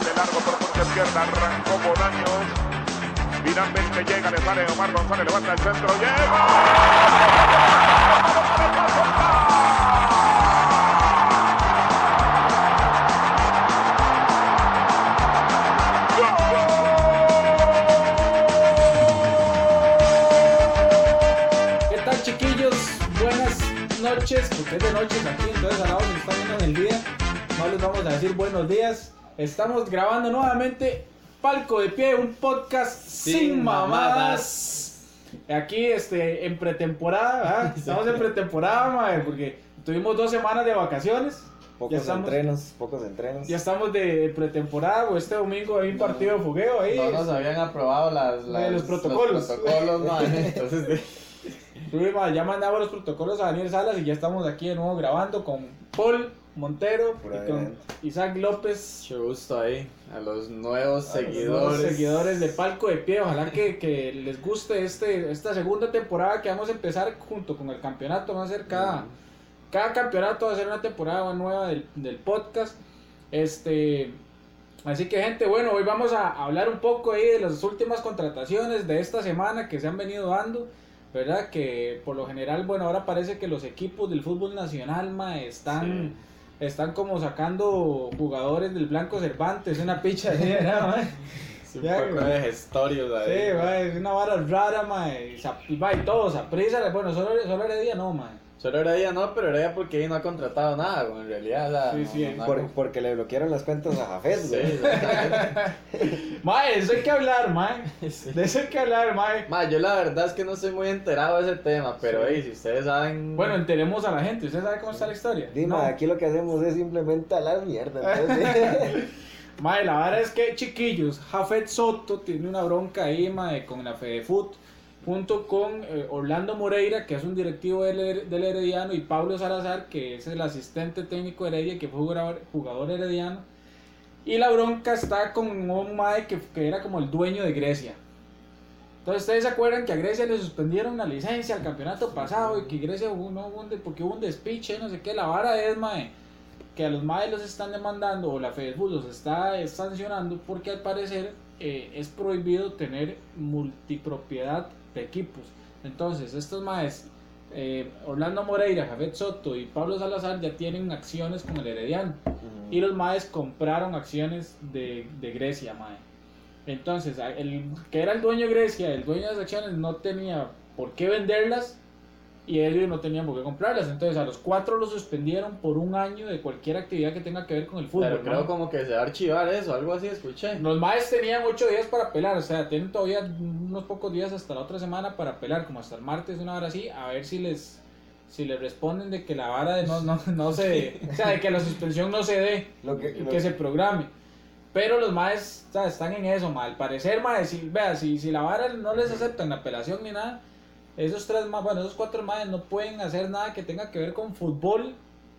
de largo por punta izquierda, arrancó Bolaños. Finalmente llega, le sale Omar González, levanta el centro, llega. Noches, porque es de noches aquí, entonces a la hora que están viendo en el día, no les vamos a decir buenos días. Estamos grabando nuevamente Palco de Pie, un podcast sin, Sin mamadas. Aquí este, en pretemporada, estamos en pretemporada, mae, porque tuvimos dos semanas de vacaciones. Pocos estamos, entrenos, pocos entrenos. ya estamos de pretemporada, o este domingo hay un partido de fogueo ahí. No nos habían aprobado las, De las- los protocolos. protocolos, man. Entonces, de- ya mandamos los protocolos a Daniel Salas y ya estamos aquí de nuevo grabando con Paul Montero Por y con. Isaac López. mucho gusto ahí a los nuevos a los seguidores. nuevos seguidores de Palco de Pie. Ojalá que, que les guste este, esta segunda temporada que vamos a empezar junto con el campeonato. Va a ser cada, cada campeonato, va a ser una temporada nueva del, del podcast. Este, así que, gente, bueno, hoy vamos a hablar un poco ahí de las últimas contrataciones de esta semana que se han venido dando. ¿Verdad? Que por lo general, bueno, ahora parece que los equipos del fútbol nacional ma, están, están como sacando jugadores del Blanco Cervantes, una picha así, ¿verdad? Sí, un Ya, poco de gestorios ahí. Sí, ma, es una vara rara, ma, y, sa- y, ma, y todos, a prisa, bueno, solo, solo Heredia no, ma. Solo Heredia no, pero Heredia porque ahí no ha contratado nada, güey, en realidad. o sea, Sí, no- sí, no Por- porque le bloquearon las cuentas a Jafet, Sí, güey. exactamente. Ma, de eso hay que hablar, ma, de eso hay que hablar, ma. Ma, yo la verdad es que no estoy muy enterado de ese tema, pero Sí. hey, si ustedes saben. Bueno, enteremos a la gente, ¿usted sabe cómo está la historia? Dime, No. aquí lo que hacemos es simplemente hablar mierda. entonces, Mae, la verdad es que, chiquillos, Jafet Soto tiene una bronca ahí, mae, con la FedeFut, junto con eh, Orlando Moreira, que es un directivo del, del Herediano, y Pablo Salazar, que es el asistente técnico de Heredia, que fue jugador, jugador herediano. Y la bronca está con un mae que, que era como el dueño de Grecia. Entonces, ¿ustedes se acuerdan que a Grecia le suspendieron la licencia al campeonato pasado y que Grecia hubo, no, hubo un porque hubo un despiche, no sé qué? La vara es, mae, que a los maes los están demandando o la FEDEFUT los está sancionando porque al parecer eh, es prohibido tener multipropiedad de equipos. Entonces, estos maes, eh, Orlando Moreira, Jafet Soto y Pablo Salazar ya tienen acciones con el Herediano. Y los maes compraron acciones de, de Grecia, mae. Entonces, el que era el dueño de Grecia, el dueño de las acciones, no tenía por qué venderlas y ellos no tenían por qué comprarlas. Entonces, a los cuatro los suspendieron por un año de cualquier actividad que tenga que ver con el fútbol. pero creo como que se va a archivar eso, algo así escuché. Los maes tenían ocho días para apelar, o sea, tienen todavía unos pocos días hasta la otra semana para apelar, como hasta el martes, una hora así, a ver si les si les responden de que la vara de no, no, no se o sea, de que la suspensión no se dé Lo que, y lo- que se programe. Pero los maes o sea, están en eso, ma. Al parecer, maes, si, vea, si, si la vara no les aceptan la apelación ni nada, esos tres más, bueno, esos cuatro maes no pueden hacer nada que tenga que ver con fútbol,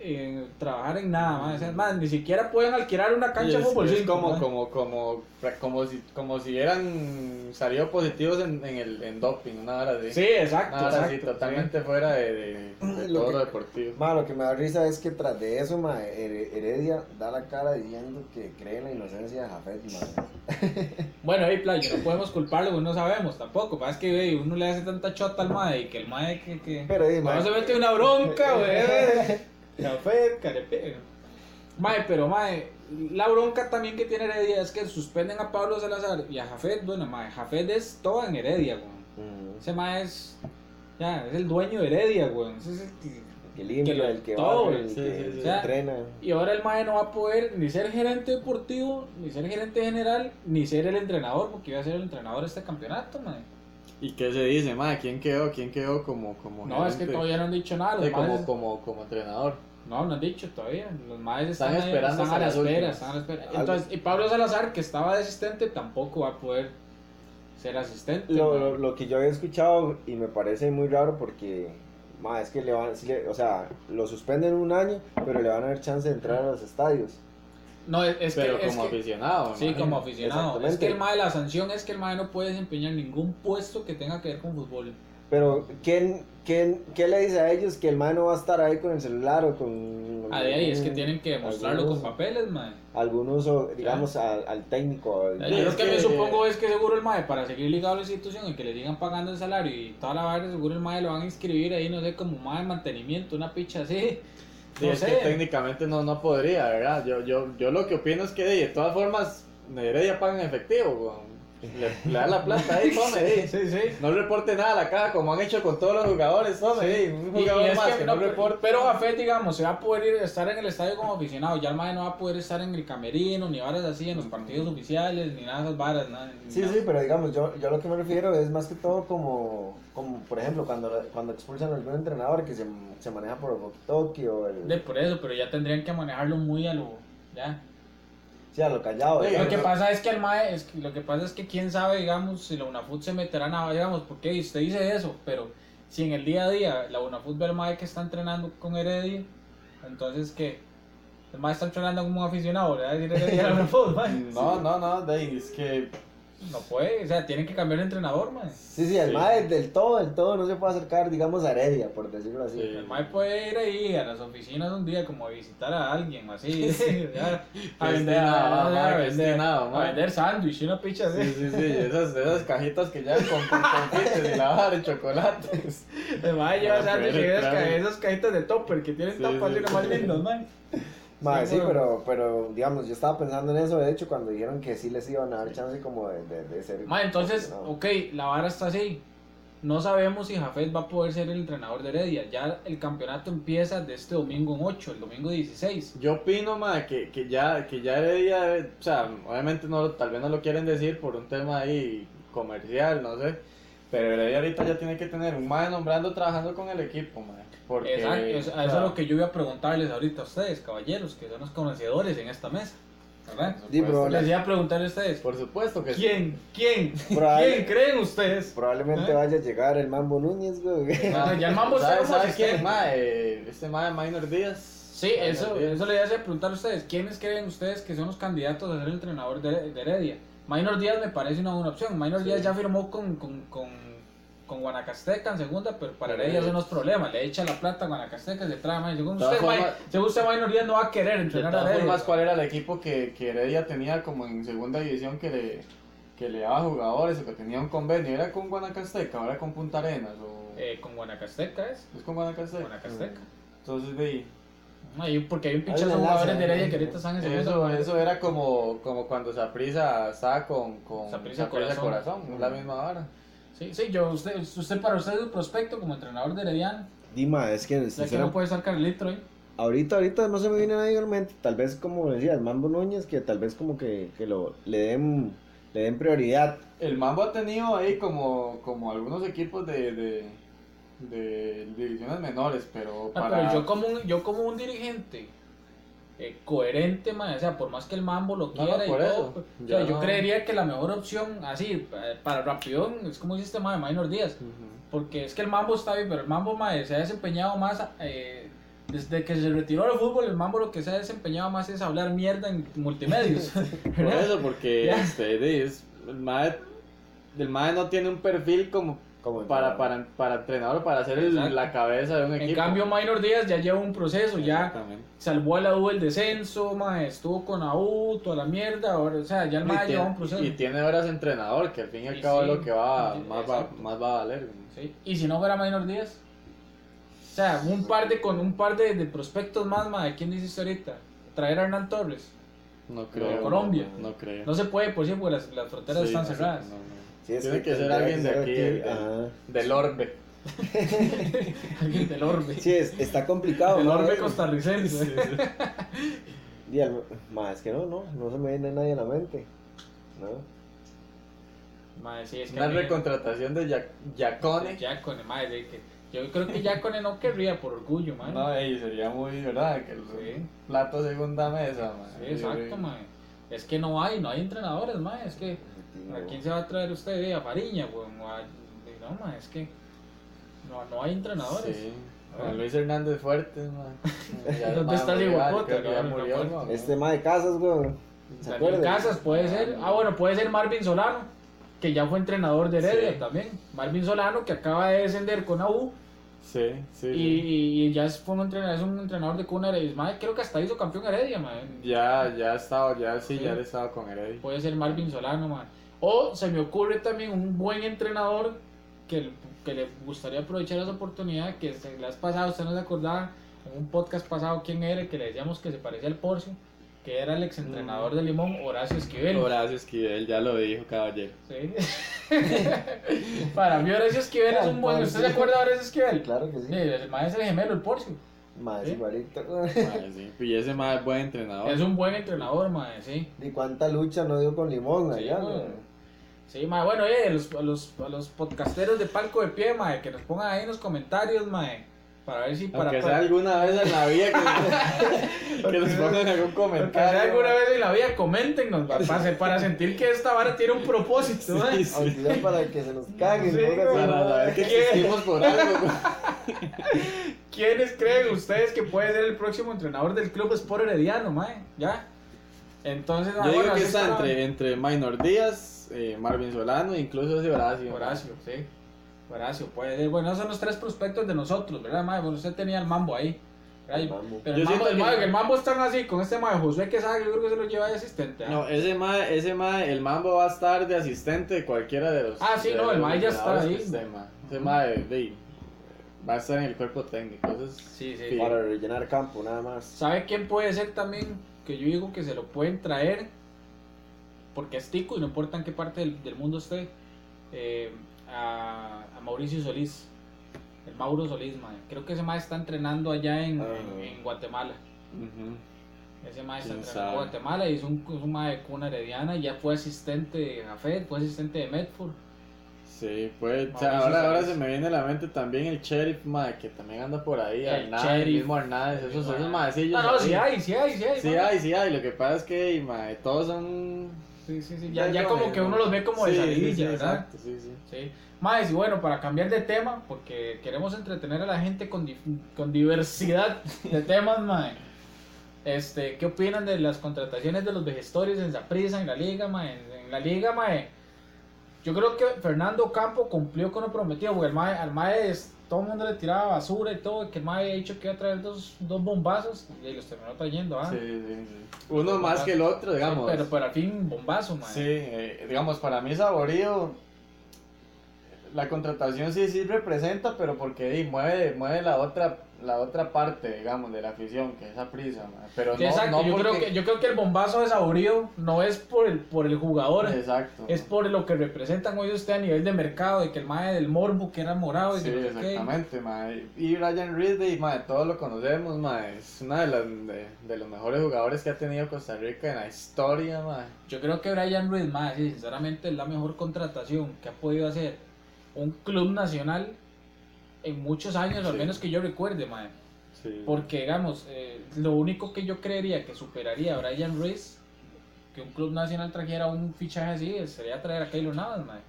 eh, trabajar en nada, sea, ma, ni siquiera pueden alquilar una cancha de fútbol. es cinco, como, como, como, como si, como si eran salido positivos en, en el en doping, una hora así. Sí, exacto, Una hora así, exacto. totalmente fuera de, de, de Lo todo que- lo deportivo. Ma, lo que me da risa es que tras de eso, ma, Her- Heredia da la cara diciendo que cree en la inocencia de Jafet, ma. Bueno, ahí playo, no podemos culparlo, no sabemos tampoco. Pasa que ve, uno le hace tanta chota al mae y que el mae que. que... Pero, ma, No se mete una bronca, güey. Café, carepe. Mae, pero mae, la bronca también que tiene Heredia es que suspenden a Pablo Salazar y a Jafet. Bueno, mae, Jafet es todo en Heredia, güey. Mm, Ese mae es. Ya, es el dueño de Heredia, güey. Ese es el que- limpia, que lo- el que todo, va, el sí, que sí, sí. se O sea, entrena. Y ahora el mae no va a poder ni ser gerente deportivo, ni ser gerente general, ni ser el entrenador, porque iba a ser el entrenador de este campeonato, mae. ¿Y qué se dice, ma? ¿Quién quedó? ¿Quién quedó como como No, es que todavía no han dicho nada. Los Sí, como, maes- como, como entrenador. No, no han dicho todavía. Los maes están, esperando están a la espera, últimas. están a la espera. Algo- Entonces, y Pablo Salazar, que estaba de asistente, tampoco va a poder ser asistente. Lo, lo, lo que yo había escuchado y me parece muy raro porque, ma, es que le van, sí le- o sea, lo suspenden un año, pero le van a dar chance de entrar a los estadios. No, es, es pero que, es como que- aficionado. Sí, como aficionado. Es que el mae, la sanción es que el mae no puede desempeñar ningún puesto que tenga que ver con fútbol. Pero, ¿quién, quién, ¿qué le dice a ellos que el mae no va a estar ahí con el celular o con... Ah, de ahí es que tienen que demostrarlo algunos- con papeles, mae. algún uso, digamos, al, al técnico. al- Yo lo es que me supongo es que seguro el MAE, para seguir ligado a la institución y que le sigan pagando el salario y toda la vaina, seguro el MAE lo van a inscribir ahí, no sé, como MAE de mantenimiento, una picha así. Sí, No es que técnicamente no, no podría, ¿verdad? Yo, yo, yo lo que opino es que de todas formas, Heredia paga en efectivo. Le, le dan la plata ahí, tome. Sí, sí. No reporte nada a la caja como han hecho con todos los jugadores, tome. Un Y- y jugador es más que que, no, no, pero- reporte. Pero Jafet, digamos, se va a poder ir, estar en el estadio como aficionado. Ya el MAE no va a poder estar en el camerino, ni varas así, en los partidos oficiales, ni nada de esas varas. Nada, Sí, nada. sí, pero digamos, yo, yo lo que me refiero es más que todo como, como por ejemplo, cuando, cuando expulsan a algún entrenador que se, se maneja por el walkie-talkie o el... De por eso, pero ya tendrían que manejarlo muy a lo. Ya. Sí, a lo callado. Que pasa es que el MAE, es que, lo que pasa es que quién sabe, digamos, si la UNAFUT se meterá nada, digamos, porque usted dice eso, pero si en el día a día la UNAFUT ve al MAE que está entrenando con Heredia, entonces que el MAE está entrenando como un aficionado, ¿verdad? Decir Heredia a la UNAFUT, mae. No, no, no, ahí, es que No puede, o sea, tienen que cambiar de entrenador, mae. Sí, sí, el Sí. MAE del todo, del todo no se puede acercar, digamos, a Heredia, por decirlo así. Sí. El MAE puede ir ahí a las oficinas un día como a visitar a alguien, así, ya, a Que vender, esté nada, a, a vender, nada, a vender sándwich y una picha así. Sí, sí, sí, esas, esas cajitas que ya con, con confites y de chocolates. El mae lleva sándwich y esas, cajitas de topper que tienen Sí, tapas sí, y lo más sí. lindos, mae. Mae, Sí, pero, pero, digamos, yo estaba pensando en eso, de hecho, cuando dijeron que sí les iban a dar chance como de, de, de ser... Ma, entonces, aficionado. ok, la vara está así. No sabemos si Jafet va a poder ser el entrenador de Heredia. Ya el campeonato empieza de este domingo en 8, el domingo 16. Yo opino, ma, que, que ya, que ya Heredia, o sea, obviamente no, tal vez no lo quieren decir por un tema ahí comercial, no sé. Pero Heredia ahorita ya tiene que tener un mae nombrando trabajando con el equipo, ma. Porque, Exacto, es- o a eso es lo que yo voy a preguntarles ahorita a ustedes, caballeros, que son los conocedores en esta mesa. ¿Verdad? Sí, Les iba a preguntarle a ustedes, Por supuesto que sí. ¿quién, quién, quién creen ustedes? Probablemente ¿Eh? vaya a llegar el Mambo Núñez, güey. Ah, ya el mambo ¿Sabes como sabe quién? asistente. Ma, eh, este ma de Minor Díaz. Sí, Minor eso, Díaz. eso le iba a hacer preguntar a ustedes. ¿Quiénes creen ustedes que son los candidatos a ser el entrenador de, de Heredia? Minor Díaz me parece una buena opción. Minor Sí. Díaz ya firmó con, con, con, con Guanacasteca en segunda, pero para Heredia es- eso no es problema. Le echa la plata a Guanacasteca, se trae más. Según usted, según usted, Minor Díaz no va a querer De entrenar a Heredia. formas, ¿cuál era el equipo que, que Heredia tenía como en segunda división que le, que le daba jugadores o que tenía un convenio? ¿Era con Guanacasteca era con Punta Arenas? O... Eh, con Guanacasteca es. ¿Es con Guanacasteca? Guanacasteca. Entonces, de ahí, Ahí, porque hay un enlace, jugadores de. Heredia que ahorita están en eso, eso era como, como cuando Saprisa estaba con, con Saprissa Corazón. la misma hora. Sí, sí, yo, usted, usted para usted es un prospecto como entrenador de Herediano. Dima, es que, Ya que no puede estar Carlitro ahí. ahorita, ahorita no se me viene nadie en mente. Tal vez, como decía, el Mambo Núñez, que tal vez como que, que lo, le den le den prioridad. El Mambo ha tenido ahí como, como algunos equipos de, de, de divisiones menores, pero Ah, para... pero yo como un, yo como un dirigente eh, coherente, man, o sea, por más que el mambo lo quiera no, y todo, pues, o Yo creería que la mejor opción, así, eh, para Rapidón, es como este man de Minor Díaz, porque es que el mambo está bien, pero el mambo mae, se ha desempeñado más, eh, desde que se retiró del fútbol, el mambo lo que se ha desempeñado más es hablar mierda en multimedios. Por eso, porque Ya. este, es- el MAE, el MAE no tiene un perfil como Como para, para, para entrenador, para el- Exacto. la cabeza de un En equipo. cambio, Minor Díaz ya lleva un proceso, ya salvó a la U el descenso, estuvo con la U, toda la mierda, ahora, o sea, ya el mae lleva un proceso. y tiene horas de entrenador, que al fin y al Y cabo sí, es lo que va, más, va, más va a valer. Sí, Y si no fuera Minor Díaz, o sea, un par de con un par de, de prospectos más, mae, ¿quién dice ahorita? Traer a Hernán Torres. No creo. Colombia. No, no creo. No se puede, por porque las, las fronteras Sí, están cerradas. no, no. Sí, es Tiene que ser alguien de ser aquí, del- del- ajá. Del orbe. Alguien del orbe. Sí, es- está complicado. del ¿no? orbe costarricense. y al- ma, es que no, no, no se me viene nadie a la mente. ¿no? Mae, sí, es que Una mí- recontratación de Yacone. Yacone, mae, de que yo creo que Yacone no querría por orgullo, mae. No, ey, sería muy, ¿verdad? Que el Sí. plato segunda mesa, man. Sí, exacto, mae. Es que no hay, no hay entrenadores, mae. Es que ¿a quién se va a traer usted? A Fariña, weón. a- No, mae, es que no, no hay entrenadores. Sí. Luis Hernández Fuertes, man. ¿Dónde más está No, man. Este ma de casas, güey. ¿Se Daniel? Casas puede ser. Ah, bueno, puede ser Marvin Solano. que ya fue entrenador de Heredia Sí. también. Marvin Solano, que acaba de descender con AU Sí, sí. y, sí. y ya es, fue un entrenador, es un entrenador de cuna Heredia. Creo que hasta hizo campeón Heredia, mae. Ya, ya ha estado, ya sí, Sí. ya he estado con Heredia. Puede ser Marvin Solano, mae. O se me ocurre también un buen entrenador que, que le gustaría aprovechar esa oportunidad, que se las pasado, usted no se acordaba, en un podcast pasado, quién era, que le decíamos que se parecía al Porcio, que era el exentrenador de Limón, Horacio Esquivel. Horacio Esquivel, ya lo dijo, caballero. Sí. Para mí Horacio Esquivel es un buen... ¿Usted se acuerda de Horacio Esquivel? Claro que sí. Sí, el maestro gemelo, el Porcio. Más ¿Sí? igualito. Mae, sí. Y ese más es buen entrenador. Es un buen entrenador, mae, sí. Y cuánta lucha no dio con Limón Sí, allá. bueno. ¿No? Sí, mae, bueno, eh, los, a, los, a los podcasteros de Palco de Pie, mae, que nos pongan ahí en los comentarios, mae, para ver si para... Para- sea alguna vez en la vida que, que nos pongan algún comentario. si alguna vez en la vida coméntenos pa- para, para sentir que esta vara tiene un propósito. mae. Sí, sí. Aunque sea para que se nos caguen. Sí, güey. Para saber que ¿Qué? existimos por algo. ¿Quiénes creen ustedes que puede ser el próximo entrenador del club Sport Herediano, mae? ¿Ya? Entonces, Yo digo bueno, que está entre, entre Minor Díaz, eh, Marvin Solano, incluso ese Horacio. Horacio, sí. Horacio, puede ser. Bueno, esos son los tres prospectos de nosotros, ¿verdad, mae? Bueno, usted tenía el mambo ahí. ¿verdad? El mambo. Pero Yo el mambo, siento el, que- mambo, el mambo están así, con este mae Josué Quesada, yo creo que se lo lleva de asistente. ¿ah? No, ese mae, ese mae, el mambo va a estar de asistente de cualquiera de los. Ah, sí, no, el mae ya está ahí. que. Ese mae, de- va a estar en el cuerpo técnico. Entonces, Sí, sí. Sí. Para rellenar campo, nada más. ¿Sabe quién puede ser también? Que yo digo que se lo pueden traer porque es tico y no importa en qué parte del, del mundo esté. eh, a, a Mauricio Solís, el Mauro Solís, mae. Creo que ese mae está entrenando allá en, Ajá. en- en Guatemala. ujú. Ese mae está ¿Quién entrenando en? Guatemala y es un, es un mae de cuna herediana. Ya fue asistente de Jafet, fue asistente de Medford. Sí, pues, o sea, ahora, ahora se me viene a la mente también el sheriff, mae, que también anda por ahí, El Hernández, mismo Hernández, esos, esos Hernández. maecillos. No, no, sí hay, sí hay, sí hay. Sí hay, sí hay, lo que pasa es que, mae, todos son... Sí, sí, sí. Ya, ya como que uno los ve como de Sí, sí, salidilla, sí, ¿verdad? Exacto, sí, sí. Sí. Más, y bueno, para cambiar de tema, porque queremos entretener a la gente con, con diversidad de temas, mae. Este, ¿qué opinan de las contrataciones de los vejestorios en Zaprisa, en la liga, mae? En, en la liga, mae. Yo creo que Fernando Campo cumplió con lo prometido, porque el mae, al mae es- todo el mundo le tiraba basura y todo, y que el mae había dicho que iba a traer dos, dos bombazos, y los terminó trayendo, ¿ah? Sí, sí, sí. Uno más que el otro, digamos. Pero, pero al fin, bombazo, mae. Sí, eh, digamos, para mí Saborío, la contratación sí, sí representa, pero porque di, mueve, mueve la otra la otra parte, digamos, de la afición, que es esa prisa, pero no, exacto, no yo, porque... creo que, yo creo que el bombazo de Saborío no es por el, por el jugador, Exacto. es por lo que representan hoy usted a nivel de mercado, de que el mae del Morbo que era morado y Sí, que exactamente, ma. Y Ryan Ridley, ma, todos lo conocemos, ma. Es una de, las, de, de los mejores jugadores que ha tenido Costa Rica en la historia, ma. Yo creo que Brian mae, sí, sinceramente es la mejor contratación que ha podido hacer un club nacional en muchos años, al menos que yo recuerde, mae. Sí. Porque, digamos, eh, lo único que yo creería que superaría a Brian Ruiz, que un club nacional trajera un fichaje así, sería traer a Keylor Navas, mae.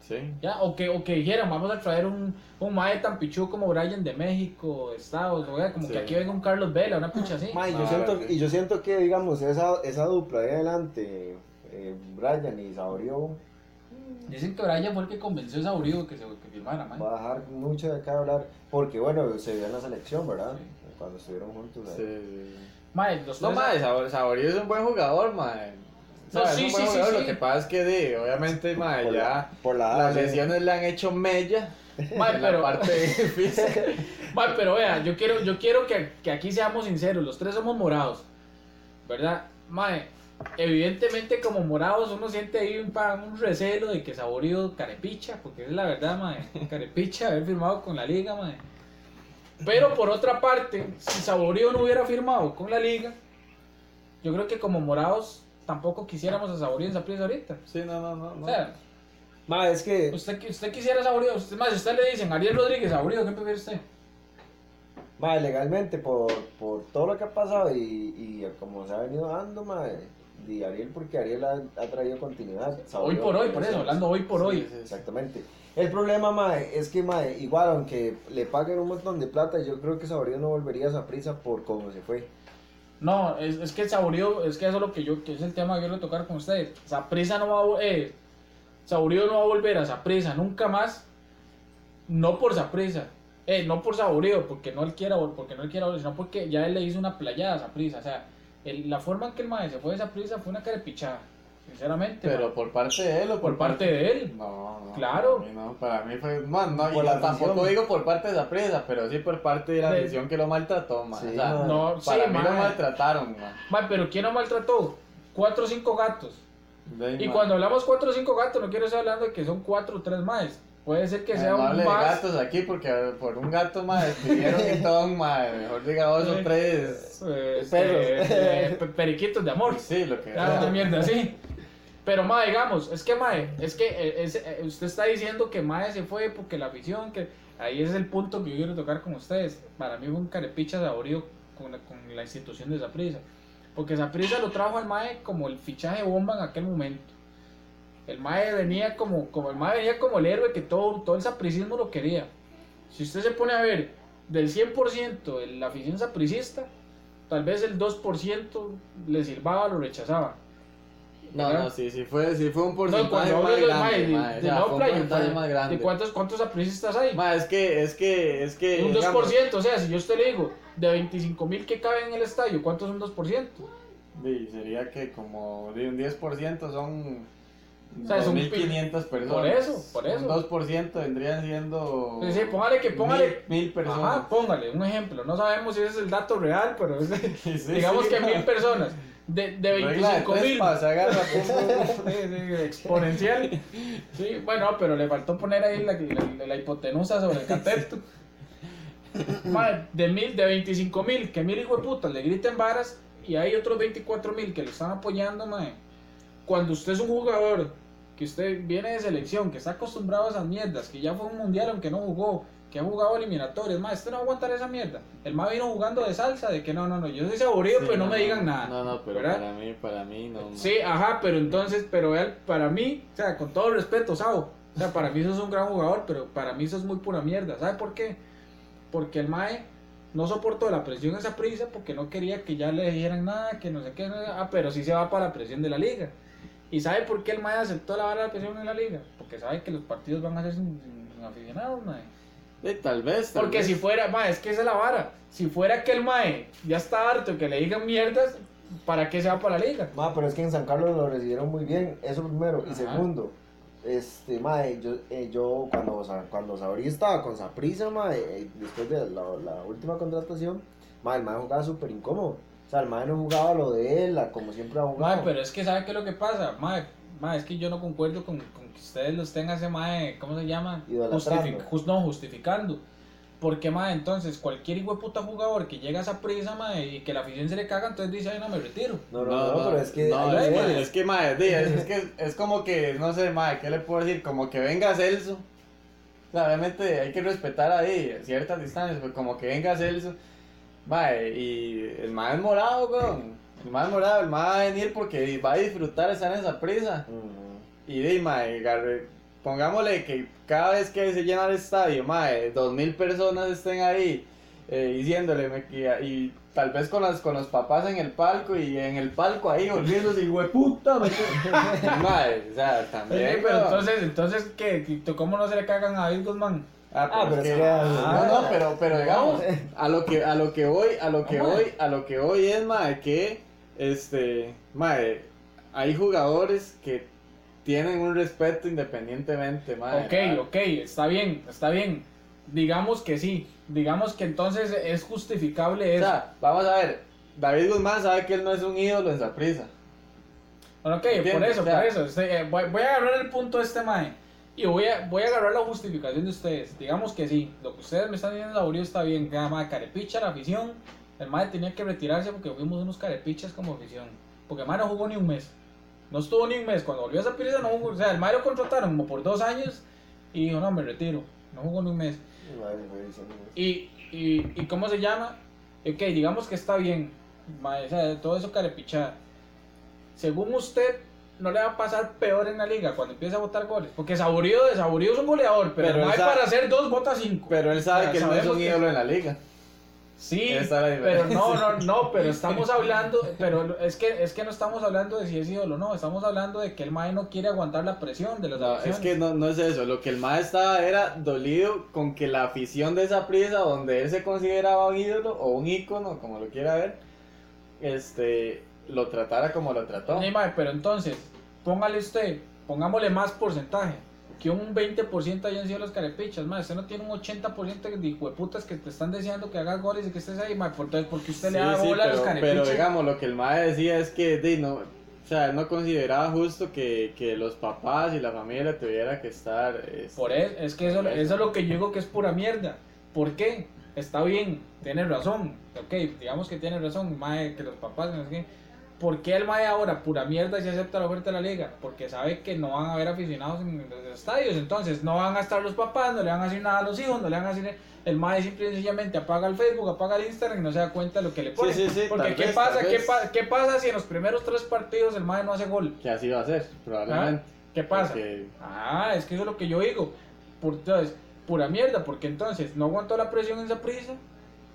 Sí. Ya, o que, o que dijeran, vamos a traer un, un mae tan pichu como Brian de México, Estados, o sea, como Sí. que aquí venga un Carlos Vela, una picha así. Ma, y, yo Ah, siento, y yo siento que, digamos, esa, esa dupla de adelante, eh, Brian y Saborío, Dicen que Brian fue el que convenció a Saurigo que se que firmara, mae. va a dejar mucho de qué hablar, porque bueno, se vio en la selección, ¿verdad? Sí. Cuando estuvieron juntos ahí. Sí, sí. Mae, los No, tres- ma, Sabor, Saborío es un buen jugador, ma. O sea, No, sí, sí, sí. Lo que pasa es que, obviamente, ma, Por ya la, por la las edad, lesiones le han hecho mella Mae, en pero, la parte física. mae, pero vea, yo quiero, yo quiero que, que aquí seamos sinceros, los tres somos morados, ¿verdad? Mae, evidentemente como morados uno siente ahí un, un recelo de que Saborío carepicha, porque es la verdad, mae, carepicha haber firmado con la liga, mae. Pero por otra parte, si Saborío no hubiera firmado con la liga, yo creo que como morados tampoco quisiéramos a Saborío en Saprissa ahorita. Sí, no, no, no. O sea, Ma, es que, usted, usted quisiera Saborío, usted, más, si usted le dicen Ariel Rodríguez, Saborío, ¿qué prefiere usted? ma, legalmente, por, por todo lo que ha pasado y, y como se ha venido dando, ma, y Ariel, porque Ariel ha, ha traído continuidad. Hoy por hoy, por eso, hablando hoy por Sí, hoy. Exactamente. El problema, mae, es que, mae, igual, aunque le paguen un montón de plata, yo creo que Saborío no volvería a esa prisa por cómo se fue. No, es, es que el saborío, es que eso es lo que yo, que es el tema que quiero tocar con ustedes. Saprisa no va a, eh, Saborío no va a volver a Saprissa nunca más. No por Saprissa. Eh, no por Saborío, porque no él quiera, porque no él quiera volver, sino porque ya él le hizo una playada a Saprissa. O sea, el- la forma en que el mae se fue de Saprissa fue una carepichada. Sinceramente. Pero por parte de él o por parte de él. No, no. Claro. Para mí, no, para mí fue. Man, no, y la tampoco digo por parte de esa presa, pero sí por parte de la De- afición que lo maltrató, man. Sí, o sea, man. No, para sí, mí lo maltrataron, man. Mae, pero ¿quién lo maltrató? Cuatro o cinco gatos. De- Y man. cuando hablamos cuatro o cinco gatos, no quiero estar hablando de que son cuatro o tres más. Puede ser que sea no un hable de más. gatos aquí porque por un gato más despidieron todo, man. Mejor diga dos o tres. eh, este, Perros. eh, pe- periquitos de amor. Sí, lo que Claro, de mierda, sí. Pero, mae, digamos, es que, mae, es que eh, es- eh, usted está diciendo que mae se fue porque la afición, que ahí es el punto que yo quiero tocar con ustedes. Para mí fue un carepicha saborío con la, con la institución de Zaprisa. Porque Zaprisa lo trajo al mae como el fichaje bomba en aquel momento. El mae venía como, como el mae venía como el héroe que todo, todo el sapricismo lo quería. Si usted se pone a ver del 100% de la afición sapricista, tal vez el 2% le sirvaba lo rechazaba. No, no, sí, sí fue, sí fue un No, porcentaje cuando hablo más de, grande, de, mae, de sea, no un porcentaje más grande. ¿de cuántos, cuántos sapricistas hay? Mae, es que, es que, es que. un 2%, digamos, o sea, si yo usted le digo, de 25 mil que caben en el estadio, ¿cuántos son 2%? Sí, sería que como de un 10% son O sea, es un 2.500 personas. Por eso, por eso. Un 2% vendrían siendo. Sí, sí, póngale que póngale. Mil, mil personas. Ajá, póngale un ejemplo. No sabemos si ese es el dato real, pero es- Sí, sí, digamos que mil personas. De, de Regla de 25 tres mil. exponencial. Sí, bueno, pero le faltó poner ahí la, la, la hipotenusa sobre el cateto. Madre, de mil, de 25 mil, que mil hijo de puta le griten varas y hay otros 24 mil que lo están apoyando, madre. Cuando usted es un jugador, que usted viene de selección, que está acostumbrado a esas mierdas, que ya fue un mundial aunque no jugó, que ha jugado eliminatorias, madre, este no va a aguantar esa mierda. El más vino jugando de salsa, de que no, no, no, yo soy aburrido, Sí, pero no, me digan nada. No, no, pero ¿verdad? para mí, para mí no. Sí, ajá, pero entonces, pero él, para mí, o sea, con todo el respeto, Sabo, o sea, para mí sos un gran jugador, pero para mí sos muy pura mierda. ¿Sabe por qué? Porque el Mae no soportó la presión esa prisa porque no quería que ya le dijeran nada, que no sé qué, ah, pero sí se va para la presión de la liga. ¿Y sabe por qué el Mae aceptó la vara de la presión en la liga? Porque sabe que los partidos van a ser sin, sin aficionados, Mae. Sí, tal vez. tal Porque vez. si fuera, Mae, es que esa es la vara. Si fuera que el Mae ya está harto que le digan mierdas, ¿para qué se va para la liga? Ma, pero es que en San Carlos lo recibieron muy bien, eso primero. Y segundo, este, mae, yo, eh, yo cuando, cuando Sabri estaba con Saprisa, mae, eh, después de la, la última contratación, mae, el mae jugaba súper incómodo. O sea, el mae no jugaba lo de él, como siempre ha jugado. Mae, pero es que ¿sabe qué es lo que pasa? Mae, mae, es que yo no concuerdo con, con que ustedes los tengan ese mae, ¿cómo se llama? Justific- jus- no, justificando. Porque, mae, entonces, cualquier hijo de puta jugador que llega a esa prisa, mae, y que la afición se le caga, entonces dice, ay, no, me retiro. No, no, no, pero es que no, es, es que, mae, es, es que es como que, no sé, mae, ¿qué le puedo decir? Como que venga Celso. O sea, obviamente hay que respetar ahí ciertas distancias, pero como que venga Celso. Mae, y el mae es morado, weón. El mae es morado, el mae va a venir porque va a disfrutar estar en esa prisa. Y di, mae, garre- pongámosle que cada vez que se llena el estadio, mae, dos mil personas estén ahí eh, diciéndole me- y, y tal vez con, las, con los papás en el palco y en el palco ahí volviéndose y hueputa, mae, o sea, también. Pero weón. entonces, entonces ¿qué? ¿cómo no se le cagan a David Guzmán? Ah, Ah, pero es que- no, no, pero, pero digamos, a lo que, a lo que voy, a lo que voy, a lo que voy es, mae, que, este, mae, hay jugadores que tienen un respeto independientemente, mae. Ok, ok, está bien, está bien. Digamos que sí, digamos que entonces es justificable O eso. sea, vamos a ver, David Guzmán sabe que él no es un ídolo en Saprissa. Bueno, ok, por eso, O sea- por eso. este, eh, voy, voy a agarrar el punto de este mae. Y voy a, voy a agarrar la justificación de ustedes. Digamos que sí, lo que ustedes me están diciendo, Laurio, está bien. Que mae, carepicha la afición. El mae tenía que retirarse porque fuimos unos carepichas como afición. Porque el mae no jugó ni un mes. No estuvo ni un mes. Cuando volvió a esa pireza no jugó. O sea, el mae lo contrataron como por dos años. Y dijo, no, me retiro. No jugó ni un mes. Y, y, y ¿cómo se llama? Ok, digamos que está bien. mae, o sea, todo eso carepichada. Según usted, no le va a pasar peor en la liga cuando empiece a votar goles. Porque Saborío de Saborío es un goleador, pero, Pero no hay para hacer dos, vota cinco. Pero él sabe que él no es un ídolo en la liga. Sí, pero no, no, no, pero estamos hablando, pero es que es que no estamos hablando de si es ídolo, no, estamos hablando de que el Mae no quiere aguantar la presión de las No, es que no, no es eso. Lo que el mae estaba era dolido con que la afición de esa prisa, donde él se consideraba un ídolo o un ícono, como lo quiera ver, este, lo tratara como lo trató. Sí, mae, pero entonces, póngale usted, pongámosle más porcentaje. Que un 20% hayan sido los carepichas, mae. Usted no tiene un 80% de hijueputas que te están deseando que hagas goles y que estés ahí, mae. Por, entonces, porque usted Sí, le da sí, bola a los pero, carepichas. pero digamos, lo que el mae decía es que di, no, o sea, él no consideraba justo que, que los papás y la familia tuviera que estar. este, Por eso, es que eso, eso es lo que yo digo que es pura mierda. ¿Por qué? Está bien, tiene razón. Ok, digamos que tiene razón, mae, que los papás, no sé qué. ¿Por qué el mae ahora, pura mierda, si acepta la oferta de la liga? Porque sabe que no van a haber aficionados en los estadios. Entonces, no van a estar los papás, no le van a decir nada a los hijos, no le van a decir. El mae simple y sencillamente apaga el Facebook, apaga el Instagram y no se da cuenta de lo que le pone. sí, sí, Porque, tal ¿qué vez, pasa? ¿Qué, vez. pa- ¿Qué pasa si en los primeros tres partidos el mae no hace gol? Que así va a ser, probablemente. ¿Qué pasa? Porque- Ah, es que eso es lo que yo digo. Por, entonces, pura mierda, porque entonces no aguantó la presión en esa prisa.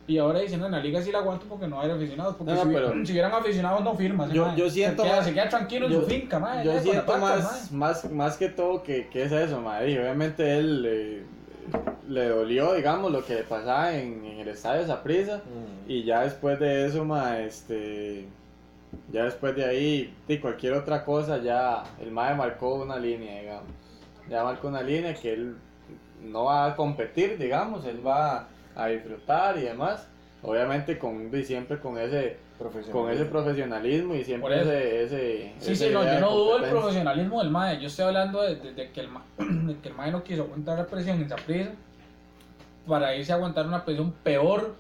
Y ahora dicen, no, en la liga sí la aguanto porque no hay aficionados. Porque No, si, no, pero- si hubieran aficionados, no firma. Yo- siento se queda, más- se queda tranquilo en su finca, mae, Yo siento más, más, más que todo que, que es eso, madre. Y obviamente él eh, le dolió, digamos, lo que le pasaba en, en el estadio de Saprissa. Mm. Y ya después de eso, ma, este. Ya después de ahí, de cualquier otra cosa, ya el MAE marcó una línea, digamos. Ya marcó una línea que él no va a competir, digamos, él va a disfrutar y demás. Obviamente con, y siempre con ese, con ese profesionalismo y siempre ese, ese Sí, esa sí, no, yo no dudo competencia. profesionalismo del MAE. Yo estoy hablando de, de- de que el MAE, de que el MAE no quiso aguantar la presión en Saprissa para irse a aguantar una presión peor.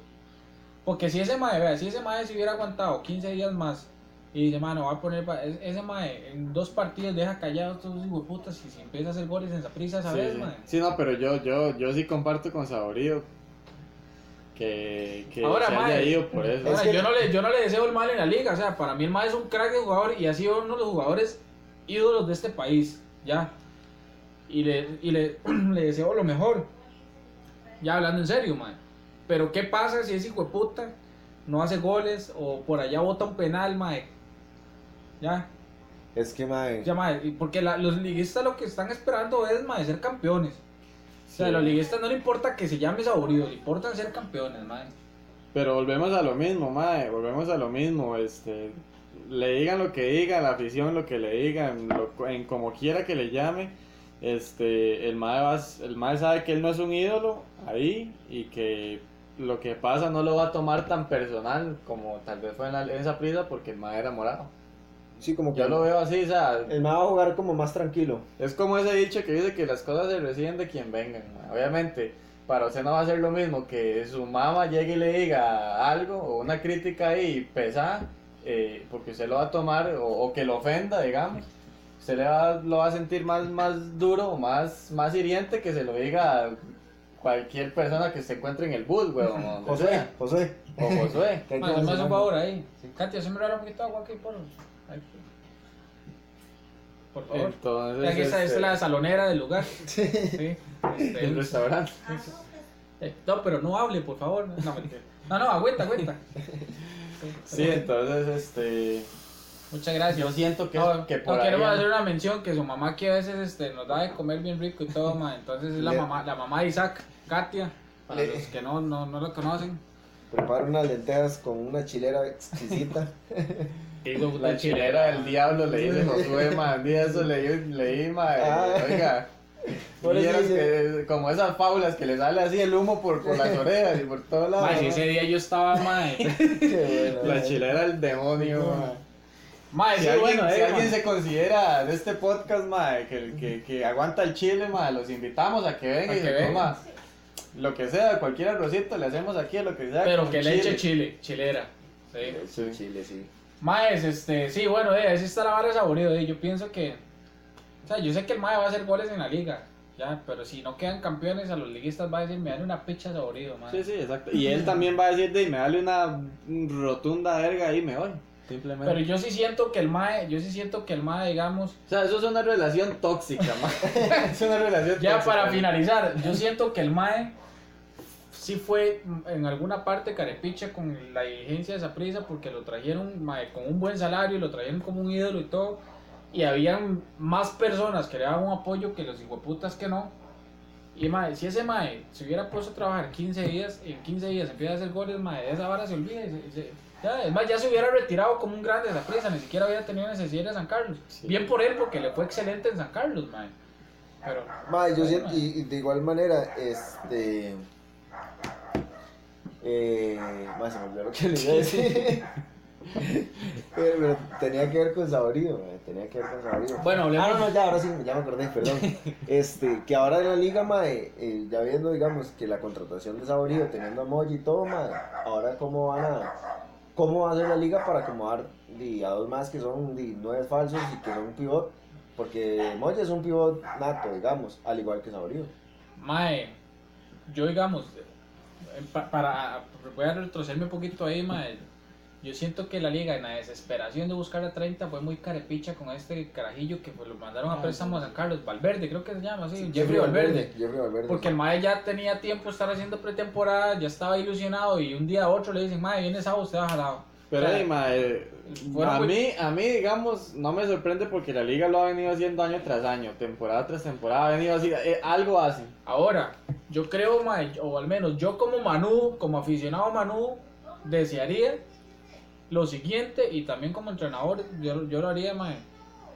Porque si ese MAE, vea, si ese MAE se hubiera aguantado 15 días más y dice, mano, va a poner. pa-", es- Ese MAE en dos partidos deja callados a estos putas y si empieza a hacer goles en Saprissa, Sí, ¿sabes, sí. MAE? Sí, no, pero yo, yo, yo sí comparto con Saborío que, que Ahora, se haya ido por eso. Ahora, Es que- yo, no le, yo no le deseo el mal en la liga, o sea, para mí el MAE es un crack de jugador y ha sido uno de los jugadores ídolos de este país, ya. Y le, y le, le deseo lo mejor. Ya hablando en serio, MAE. Pero ¿qué pasa si ese hijo de puta no hace goles o por allá bota un penal, MAE? Ya, Es que, mae. ya, y Porque la- los liguistas lo que están esperando es, MAE, ser campeones. O sea, a los liguistas no le importa que se llame Saborío, le importa ser campeones, MAE. Pero volvemos a lo mismo, mae, volvemos a lo mismo, este, le digan lo que digan, la afición lo que le digan, lo- en como quiera que le llame, este, el mae, va, el mae sabe que él no es un ídolo ahí y que lo que pasa no lo va a tomar tan personal como tal vez fue en, la- en esa prisa porque el mae era morado. Sí, como que. Yo lo veo así, o sea, El mae va a jugar como más tranquilo. es como ese dicho que dice que las cosas se reciben de quien vengan. ma. Obviamente, para usted no va a ser lo mismo que su mamá llegue y le diga algo o una crítica ahí pesada, eh, porque usted lo va a tomar o, o que lo ofenda, digamos. Usted le va, lo va a sentir más, más duro o más, más hiriente que se lo diga cualquier persona que se encuentre en el bus, weón. o sea. Josué. O Josué. ¿Qué hay que Mae, hazme un favor ahí. Katia, se me un poquito de agua aquí, por ahí. Por favor. Entonces, Aquí está, esta este, es la salonera del lugar. Sí. Este, el restaurante. eh, no, pero no hable, por favor. No, mentira. no, no, agüita, agüita. Sí, entonces, este... Muchas gracias. Yo siento que, No, que por no, ahí... queremos hacer una mención que su mamá aquí a veces este, nos da de comer bien rico y todo, ma. Entonces es la Le- mamá, la mamá de Isaac, Katia, para Le- los que no, no, no lo conocen. Prepara unas lentejas con una chilera exquisita. La chilera del diablo le dice Josué, man. Día eso leí, leí ma, eh, Ah. oiga. Por eso vieras dice- que, como esas fábulas que le sale así el humo por, por las orejas y por todos lados. Ma, si ese día yo estaba, ma. Qué bueno, La mae. chilera del demonio, ma. Ma, Si, sí, alguien, bueno, si eh, alguien ma. se considera de este podcast, ma, que, que, que aguanta el chile, ma, los invitamos a que vengan A y que se coma lo que sea, cualquier arrocito le hacemos aquí, lo que sea. Pero que le eche chile. chile, chilera. Sí. Sí, Chile, sí. Maes, este, sí, bueno, eh, así está la vara de saborido, eh, yo pienso que, o sea, yo sé que el Mae va a hacer goles en la liga, ya, pero si no quedan campeones, a los liguistas va a decir, me dan una picha saborido, mae. Sí, sí, exacto. Y él también va a decir, de, me dale una rotunda verga y me voy. Simplemente. Pero yo sí siento que el Mae, yo sí siento que el Mae, digamos, O sea, eso es una relación tóxica, ma. es una relación ya tóxica. para finalizar, yo siento que el Mae sí fue en alguna parte carepicha con la dirigencia de esa prisa porque lo trajeron mae, con un buen salario, lo trajeron como un ídolo y todo. Y habían más personas que le daban un apoyo que los hijueputas que no. Y mae, si ese mae se hubiera puesto a trabajar 15 días, en 15 días empieza a hacer goles, mae, de esa vara se olvida. y se- se- ya, es más, ya se hubiera retirado como un grande de esa prisa, ni siquiera hubiera tenido necesidad de San Carlos. Sí. Bien por él, porque le fue excelente en San Carlos, mae. Pero, Mae, yo siento, y, y de igual manera, este. Eh, mae, se me olvidó lo que le iba a decir. pero, pero tenía que ver con Saborío, tenía que ver con Saborío. Bueno, hablemos- Ah, no, no, ya, ahora sí, ya me acordé, perdón. Este, que ahora en la liga, mae, eh, ya viendo, digamos, que la contratación de Saborío, teniendo a Moji y todo, mae, ahora cómo van a. ¿Cómo va a ser la liga para acomodar di, a dos más que son di, nueve falsos y que son un pivot? Porque Moji es un pivot nato, digamos, al igual que Saborío. Mae, yo digamos, eh, pa- para, voy a retrocederme un poquito ahí, mae. Yo siento que la liga en la desesperación de buscar a 30 fue muy carepicha con este carajillo que pues, lo mandaron a Ah, préstamo a. San Carlos, Valverde, creo que se llama así, Jeffrey Valverde. Jeffrey Valverde. Porque el mae ya tenía tiempo de estar haciendo pretemporada, ya estaba ilusionado y un día a otro le dicen, mae, viene sábado, usted va jalado. Pero fueron a muy- mí, a mí, digamos, no me sorprende porque la liga lo ha venido haciendo año tras año, temporada tras temporada, ha venido así, eh, algo hacen. Ahora, yo creo, mae, o al menos yo como Manu, como aficionado Manu, desearía lo siguiente y también como entrenador, yo, yo lo haría, mae,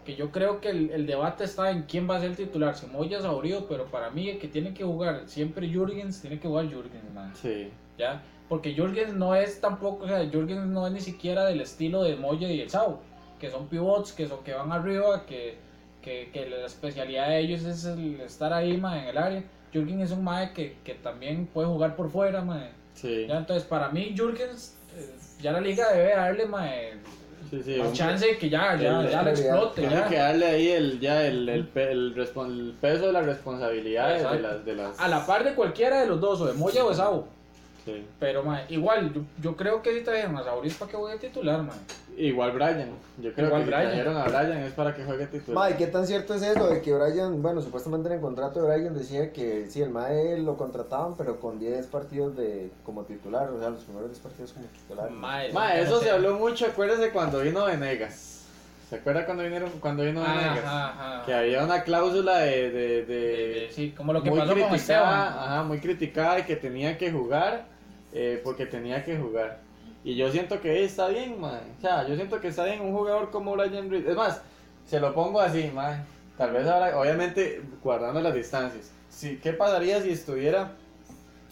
que yo creo que el, el debate está en quién va a ser el titular, si Moya o pero para mí el que tiene que jugar siempre Jürgens, tiene que jugar Jürgens, mae, Sí. ¿ya? Porque Jürgens no es tampoco, o sea, Jürgens no es ni siquiera del estilo de Moya y el Sau, que son pivots, que son que van arriba, que, que, que la especialidad de ellos es el estar ahí, mae, en el área. Jürgens es un mae que, que también puede jugar por fuera, mae. Sí. Ya, entonces, para mí, Jürgens, eh, ya la liga debe darle, mae, Sí, sí. más un- chance de que ya, ya, el- ya la explote, Tiene ya. que darle ahí el, ya el, el, el, peso de las responsabilidades de las, de las... A la par de cualquiera de los dos, o de Moya o de Sau. Sí. Pero, mae, igual, yo, yo creo que si trajeron a Sauris para que juegue titular, mae. Igual Brian. Yo creo Igual que si Brian. trajeron a Brian es para que juegue titular. Mae, ¿qué tan cierto es eso de que Brian, bueno, supuestamente en el contrato de Brian decía que sí, el Mae lo contrataban, pero con 10 partidos de como titular, o sea, los primeros 10 partidos como titular. Mae, Ma, yo eso no se habló mucho, acuérdese cuando vino Venegas. ¿Se acuerda cuando vinieron cuando vino Venegas? Ajá, ajá. Que había una cláusula de, de, de- sí, como lo que muy pasó con criticada, Esteban. ajá, muy criticada y que tenía que jugar eh, porque tenía que jugar. Y yo siento que está bien, man. O sea, yo siento que está bien un jugador como Brian Reed. Es más, se lo pongo así, man. Tal vez ahora, obviamente, guardando las distancias. Sí, ¿Qué pasaría si estuviera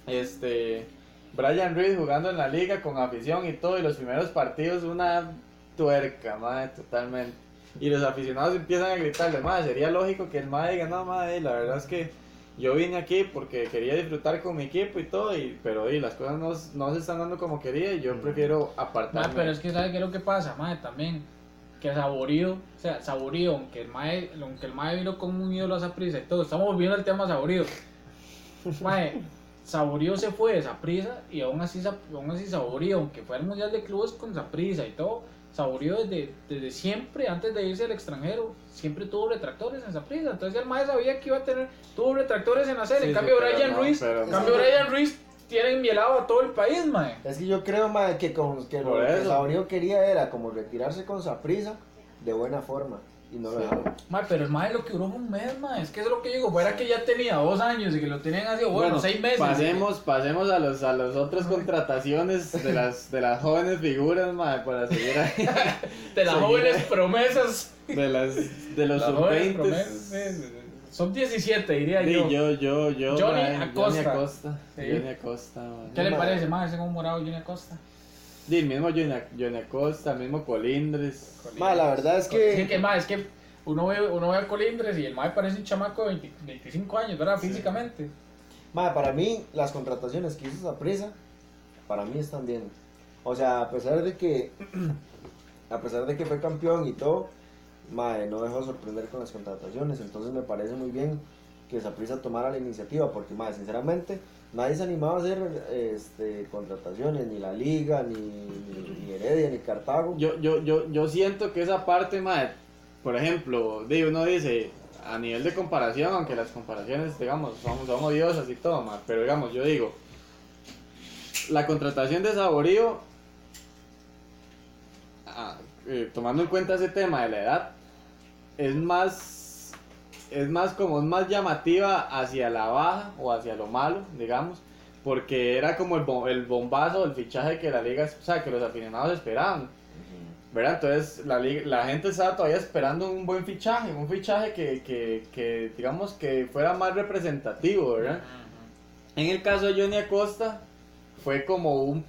este Brian Reed jugando en la liga con afición y todo? Y los primeros partidos, una tuerca, man, totalmente. Y los aficionados empiezan a gritarle, madre, sería lógico que el madre diga, no, madre, la verdad es que yo vine aquí porque quería disfrutar con mi equipo y todo, y, pero y, las cosas no, no se están dando como quería y yo prefiero apartarme. Mae, pero es que ¿sabe qué es lo que pasa, mae? También que Saborío, o sea, Saborío, aunque el mae, aunque el mae vino con un ídolo a esa prisa y todo, estamos volviendo al tema Saborío. Mae, Saborío se fue de esa prisa y aún así, aún así Saborío, aunque fue al Mundial de Clubes con esa prisa y todo, Saborío desde, desde siempre, antes de irse al extranjero, siempre tuvo retractores en esa prisa. Entonces el mae sabía que iba a tener, tuvo retractores en. Sí, en sí, cambio, pero Brian no, Ruiz, en no. cambio, Brian Ruiz tiene enmielado a todo el país, mae. Es que yo creo, mae, que, con, que lo que. Saborío quería era como retirarse con Saprisa de buena forma. Y no lo Sí. dejaron. Mae, pero el mae lo que duró un mes, mae. Es que eso es lo que digo. Fuera que ya tenía dos años y que lo tenían así, bueno, seis meses. Pasemos, pasemos a los a las otras contrataciones de las de las jóvenes figuras, madre, para seguir ahí. De las seguir jóvenes ahí. promesas. De las de los Las jóvenes sub-20. promesas. sí, sí. Son 17, diría Sí, yo. yo, yo, yo, Johnny Acosta. Johnny Acosta. Sí. Johnny Acosta. ¿Qué le parece, mae? Ese morado Junior Costa. Sí, el mismo Johnny, Acosta, el mismo Colindres. Mae, la verdad es que- Sí, que mae, es que uno ve, uno ve a Colindres y el mae parece un chamaco de 20 25 años, ¿verdad? Físicamente. Mae, para mí, las contrataciones que hizo Saprisa, para mí están bien. O sea, a pesar de que, a pesar de que fue campeón y todo, mae, no dejó de sorprender con las contrataciones. Entonces me parece muy bien que Saprisa tomara la iniciativa, porque, mae, sinceramente, nadie se animaba a hacer este, contrataciones, ni la Liga, ni, ni, ni Heredia, ni Cartago. Yo, yo, yo, yo siento que esa parte, madre, por ejemplo, uno dice, a nivel de comparación, aunque las comparaciones, digamos, son, son odiosas y todo, madre, pero digamos, yo digo, la contratación de Saborío, ah, eh, tomando en cuenta ese tema de la edad, es más, es más como es más llamativa hacia la baja o hacia lo malo, digamos, porque era como el, el bombazo, el fichaje que la liga, o sea, que los aficionados esperaban. ¿verdad? Entonces la, la gente estaba todavía esperando un buen fichaje, un fichaje que, que, que, digamos que fuera más representativo, ¿verdad? En el caso de Johnny Acosta fue como un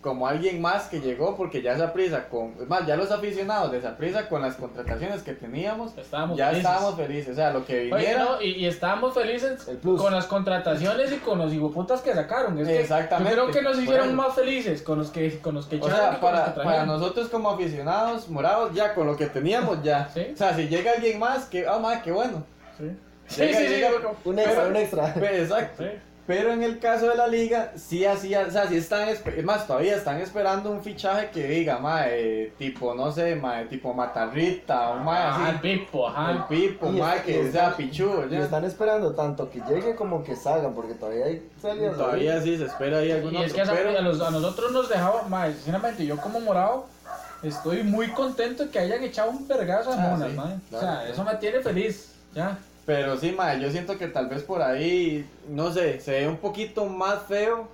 como alguien más que llegó porque ya esa prisa con es más ya los aficionados de esa prisa con las contrataciones que teníamos Estábamos ya felices. estábamos felices, o sea, lo que Oye, viniera no, y, y estábamos felices El plus. con las contrataciones y con los hijueputas que sacaron. Es que Exactamente. Yo creo que nos hicieron Bueno. más felices con los que, con los que O sea, que para, que nosotros como aficionados morados, ya con lo que teníamos, ya. Sí. O sea, si llega alguien más, que, ah, madre, qué bueno. Sí, sí, Llega- sí, sí, llega- como- Un extra, Pero- un extra. Pero, exacto. sí. Pero en el caso de la liga, sí hacía, o sea, sí están, es más, todavía están esperando un fichaje que diga, mae, tipo, no sé, mae, tipo Matarrita, o mae, Ajá, el así. Pipo, ajá. El Pipo, mae, está- que sea pichudo, Y están esperando tanto que llegue como que salgan, porque todavía hay salidas. ahí. Todavía sí se espera ahí algún Y es otro, que a, pero- a los- a nosotros nos dejaba, mae, sinceramente, yo como morado, estoy muy contento de que hayan echado un vergazo a Ah, monas, sí, mae. O claro, sea, claro. eso me tiene feliz, ya. Pero sí, mae, yo siento que tal vez por ahí, no sé, se ve un poquito más feo,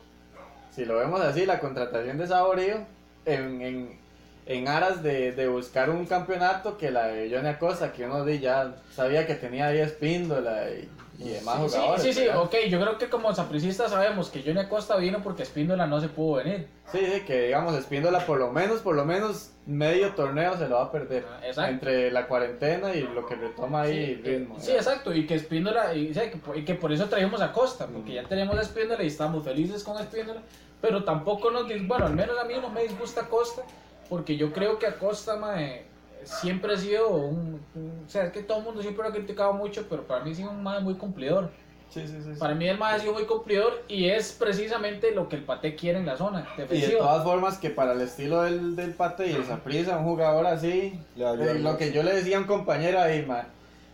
si lo vemos así, la contratación de Saborío en, en, en aras de, de buscar un campeonato que la de Johnny Acosta, que uno ya sabía que tenía ahí Espíndola y, y demás Sí, sí, jugadores. sí, sí, ¿verdad? ok, yo creo que como sapricistas sabemos que Johnny Acosta vino porque Espíndola no se pudo venir. Sí, sí, que digamos Espíndola por lo menos, por lo menos medio torneo se lo va a perder. Ah, exacto. Entre la cuarentena y lo que retoma ahí Sí, el ritmo. sí, ¿verdad? exacto, y que Espíndola, y, sea, que, por- y que por eso trajimos a Costa, porque ya tenemos a Espíndola y estamos felices con Espíndola, pero tampoco nos, bueno, al menos a mí no me disgusta Costa, porque yo creo que Acosta, mae, siempre ha sido un, un- o sea, es que todo el mundo siempre lo ha criticado mucho, pero para mí sí es un mae muy cumplidor. Sí, sí, sí. Para mí el mae ha sido muy cumplidor y es precisamente lo que el Pate quiere en la zona Y de todas formas que para el estilo del, del Pate y el Saprissa, un jugador así, eh, lo que yo le decía a un compañero ahí, man,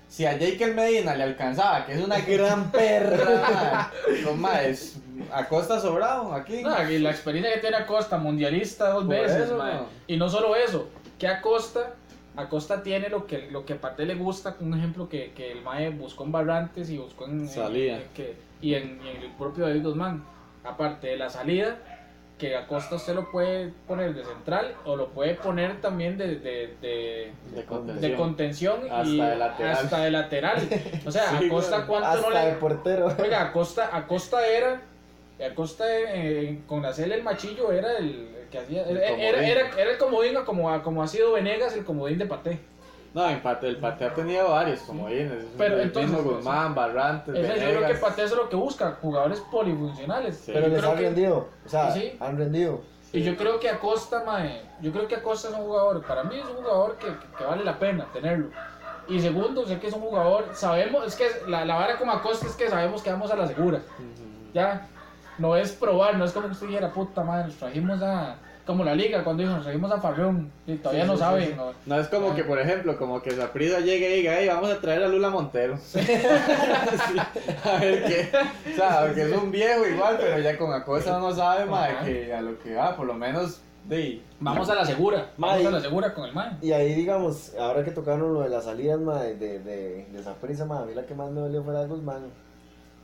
si a Jake Medina le alcanzaba, que es una gran perra, no más, a costa sobrado aquí. No, y la experiencia que tiene Acosta, mundialista dos Por veces, eso, no. y no solo eso, que Acosta, Acosta tiene lo que, lo que a Pate le gusta, un ejemplo que, que el Mae buscó en Barrantes y buscó en, en- Salida. en- que- y, en, y en el propio David Guzmán, aparte de la salida, que Acosta usted lo puede poner de central o lo puede poner también de, de, de, de contención. de contención Hasta y de lateral. hasta de lateral. O sea, Sí, Acosta cuánto no Hasta de le... portero. Oiga, Acosta, Acosta era. Acosta eh, con la cel el machillo era el que hacía. El Era, comodín. era, era, el comodín, o como, como ha sido Venegas, el comodín de Paté. No, en Pate, el Pate ha tenido varios comodines. Pero el entonces, mismo Guzmán, Barrantes, Ese, yo creo que. Paté es lo que busca, jugadores polifuncionales. Sí. Pero Yo les han que- rendido. O sea, Sí. han rendido. Y yo creo que Acosta, mae, yo creo que Acosta es un jugador, para mí es un jugador que, que- que vale la pena tenerlo. Y segundo, sé que es un jugador, sabemos, es que la, la vara con Acosta es que sabemos que vamos a la segura. Ya, no es probar, no es como que usted dijera, puta madre, nos trajimos a, como la liga, cuando dijo, nos trajimos a Farrón, y todavía Sí, no sí, saben. sí. ¿no? No es como Ah. que, por ejemplo, como que Saprissa llegue y diga, hey, vamos a traer a Lula Montero. Sí, a ver qué. O sea, que es un viejo igual, pero ya con Acosta no sabe, más Ajá. que a lo que va, por lo menos, de Vamos a la segura, vamos a la segura con el man. Y ahí, digamos, ahora que tocaron lo de las salidas, de, de, de, esa prisa, a mí la que más me dolió fue la de Guzmán.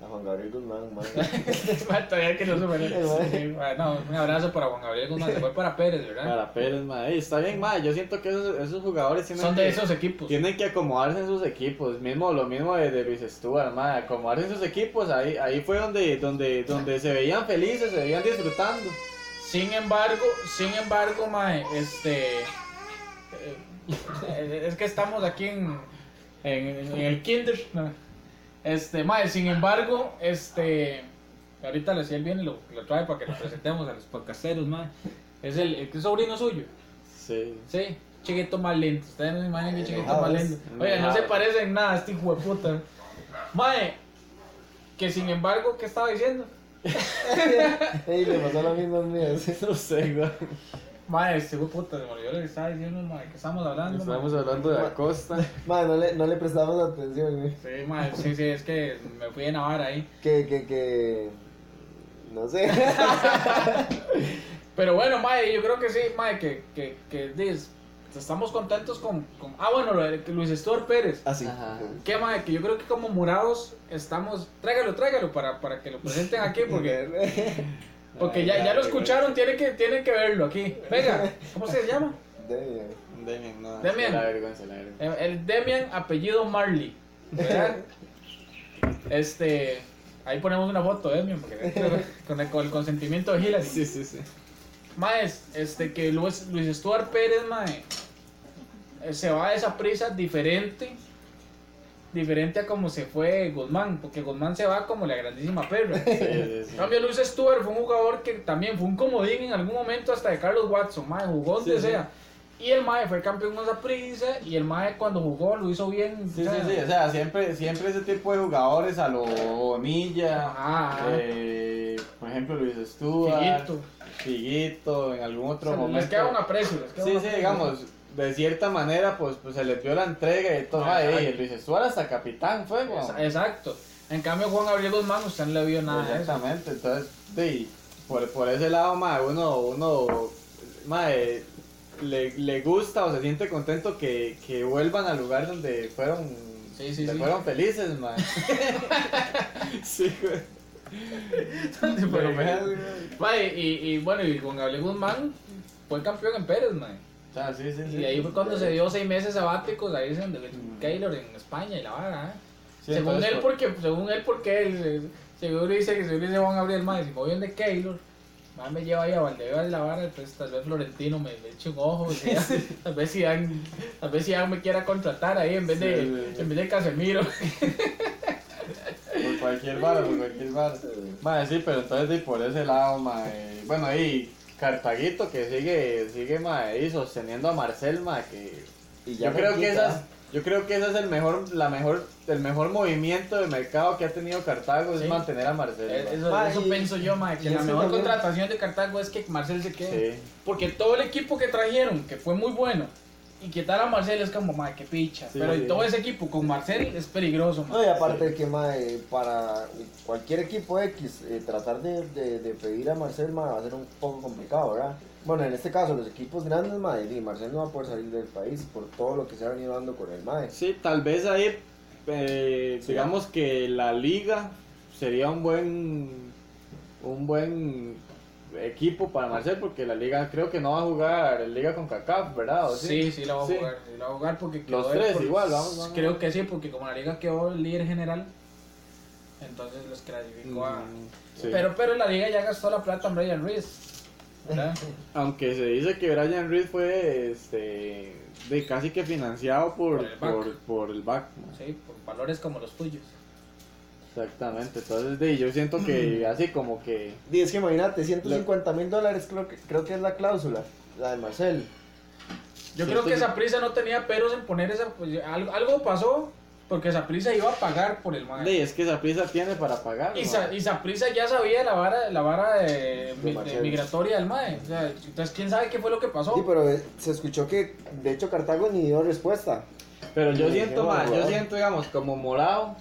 A Juan Gabriel Guzmán, ma. todavía que no se. Sí, bueno, un abrazo para Juan Gabriel Guzmán, se fue para Pérez, ¿verdad? Para Pérez, ma. Ey, está bien, ma. Yo siento que esos, esos jugadores tienen Son que, de esos equipos. tienen que acomodarse en sus equipos. Mismo, lo mismo de, de Luis Stuart, ma. Acomodarse en sus equipos. Ahí, ahí fue donde, donde, donde se veían felices, se veían disfrutando. Sin embargo, sin embargo, mae, este. eh, es que estamos aquí en, en, en el Kinder. ¿no? Este, mae, sin embargo, este. Ahorita le el bien y lo, lo trae para que lo presentemos a los podcasteros, mae. Es el, el que sobrino suyo. Sí. Sí, chiquito más lindo. Ustedes no se imaginan qué chiquito más lindo. Oye, no se parece en nada a este hijo de puta. Mae, que sin embargo, ¿qué estaba diciendo? Ey, le pasó lo mismo a mí. No sé, güey. Mae, este de puta, se me olvidó lo que estaba diciendo, mae, que estamos hablando. Estamos hablando de Acosta. Ma, no le, no le prestamos atención, güey. Sí, mae, sí, sí, es que me fui a Navarra ahí. Que, que, que. no sé. Pero bueno, mae, yo creo que sí, mae, que, que, que dis, estamos contentos con, con- Ah, bueno, lo de Luis Stuart Pérez. Así. Ajá. ¿Qué, mae? Que yo creo que como morados estamos... Tráigalo, tráigalo para, para que lo presenten aquí, porque, porque ya, ya lo escucharon, tienen que, tienen que verlo aquí. Venga, ¿cómo se llama? De- Demian, no. Demian. La vergüenza, la vergüenza. El, el Demian, apellido Marley. ¿verdad? Este... Ahí ponemos una foto, Demian, porque, con, el, con el consentimiento de Hillary. Sí, sí, sí. Maes, este que Luis, Luis Stuart Pérez, mae, eh, se va a esa prisa diferente, diferente a como se fue Guzmán, porque Guzmán se va como la grandísima perra. Sí, sí, En cambio, Luis Stuart fue un jugador que también fue un comodín en algún momento hasta de Carlos Watson, mae, jugó donde sea. Y el mae fue campeón con esa prisa y el mae cuando jugó lo hizo bien. Sí, o sí, sea, sí, o sea, siempre, siempre ese tipo de jugadores a lo Bonilla, Ajá, eh, por ejemplo Luis Stewart, Figuito. Figuito, en algún otro O sea, momento. les queda un aprecio. les queda Sí, sí, aprecio. digamos, de cierta manera, pues, pues se le dio la entrega y todo. Ay, exacto. Luis Stewart hasta capitán fue, weón. Exacto. En cambio, Juan Gabriel Guzmán, usted no le vio nada. Exactamente, entonces, sí, por, por ese lado, ma, uno, uno, eh, le, le gusta o se siente contento que, que vuelvan al lugar donde fueron, Sí, sí, donde sí. fueron felices, ma. sí, güey. Y, y bueno, y Juan Gabriel Guzmán fue campeón en Pérez, mae. Sí, sí. Y ahí fue cuando se dio seis meses sabáticos ahí en de Keylor en España y la vara, ¿eh? Según él, por- porque, según él, porque él, seguro dice que seguro dice Juan Gabriel, mae, si me voy de Keylor, mae me lleva ahí a Valdebebas la vara, pues tal vez Florentino me, me eche un ojo, tal vez si Dan, tal vez si Dan me quiera contratar ahí en vez de, en vez de Casemiro. Por cualquier bar, por cualquier bar. Ma, sí, pero entonces por ese lado, bueno, ahí Cartaguito que sigue, sigue, ma, ahí sosteniendo a Marcel, ma, que Y ya yo creo que esas, yo creo que ese es el mejor, la mejor, el mejor movimiento de mercado que ha tenido Cartago es mantener a Marcel. Eh, ma. Eso, Mae, eso y- pienso yo, mae, que la mejor también- contratación de Cartago es que Marcel se quede. Sí, Porque todo el equipo que trajeron, que fue muy bueno, y quitar a Marcel es como, mae, qué picha. Sí, Pero sí. todo ese equipo con Marcel es peligroso, mae. No, y aparte de que mae, para cualquier equipo X eh, tratar de, de, de pedir a Marcel va a ser un poco complicado, ¿verdad? Bueno, en este caso, los equipos grandes, y Marcel no va a poder salir del país por todo lo que se ha venido dando con el mae. Sí, tal vez ahí, eh, Sí. digamos que la liga sería un buen, un buen equipo para Marcel porque la liga creo que no va a jugar liga con CACAF, ¿verdad? ¿O Sí, sí, la va a Sí. jugar. sí la va a jugar porque Los tres por- igual, vamos, vamos. Creo que sí, porque como la liga quedó el líder general, entonces los clasificó a. Mm, sí. Pero, pero la liga ya gastó la plata en Brian Reese. Aunque se dice que Brian Reed fue este de casi que financiado por, Por el back. por, por el back. ¿no? sí, por valores como los tuyos. Exactamente, entonces de, yo siento que así como que Y es que imagínate, 150 mil dólares creo que, creo que es la cláusula, la de Marcel. Yo Sí, creo que esa prisa no tenía peros en poner esa. Pues, algo, algo pasó porque esa prisa iba a pagar por el man. de, es que esa prisa tiene para pagar. Y. Sa- y Saprissa ya sabía la vara, la vara de, migratoria del MAE. O sea, entonces, ¿quién sabe qué fue lo que pasó? Sí, pero eh, se escuchó que de hecho Cartago ni dio respuesta. Pero yo Sí, siento más, yo siento, digamos, como morado,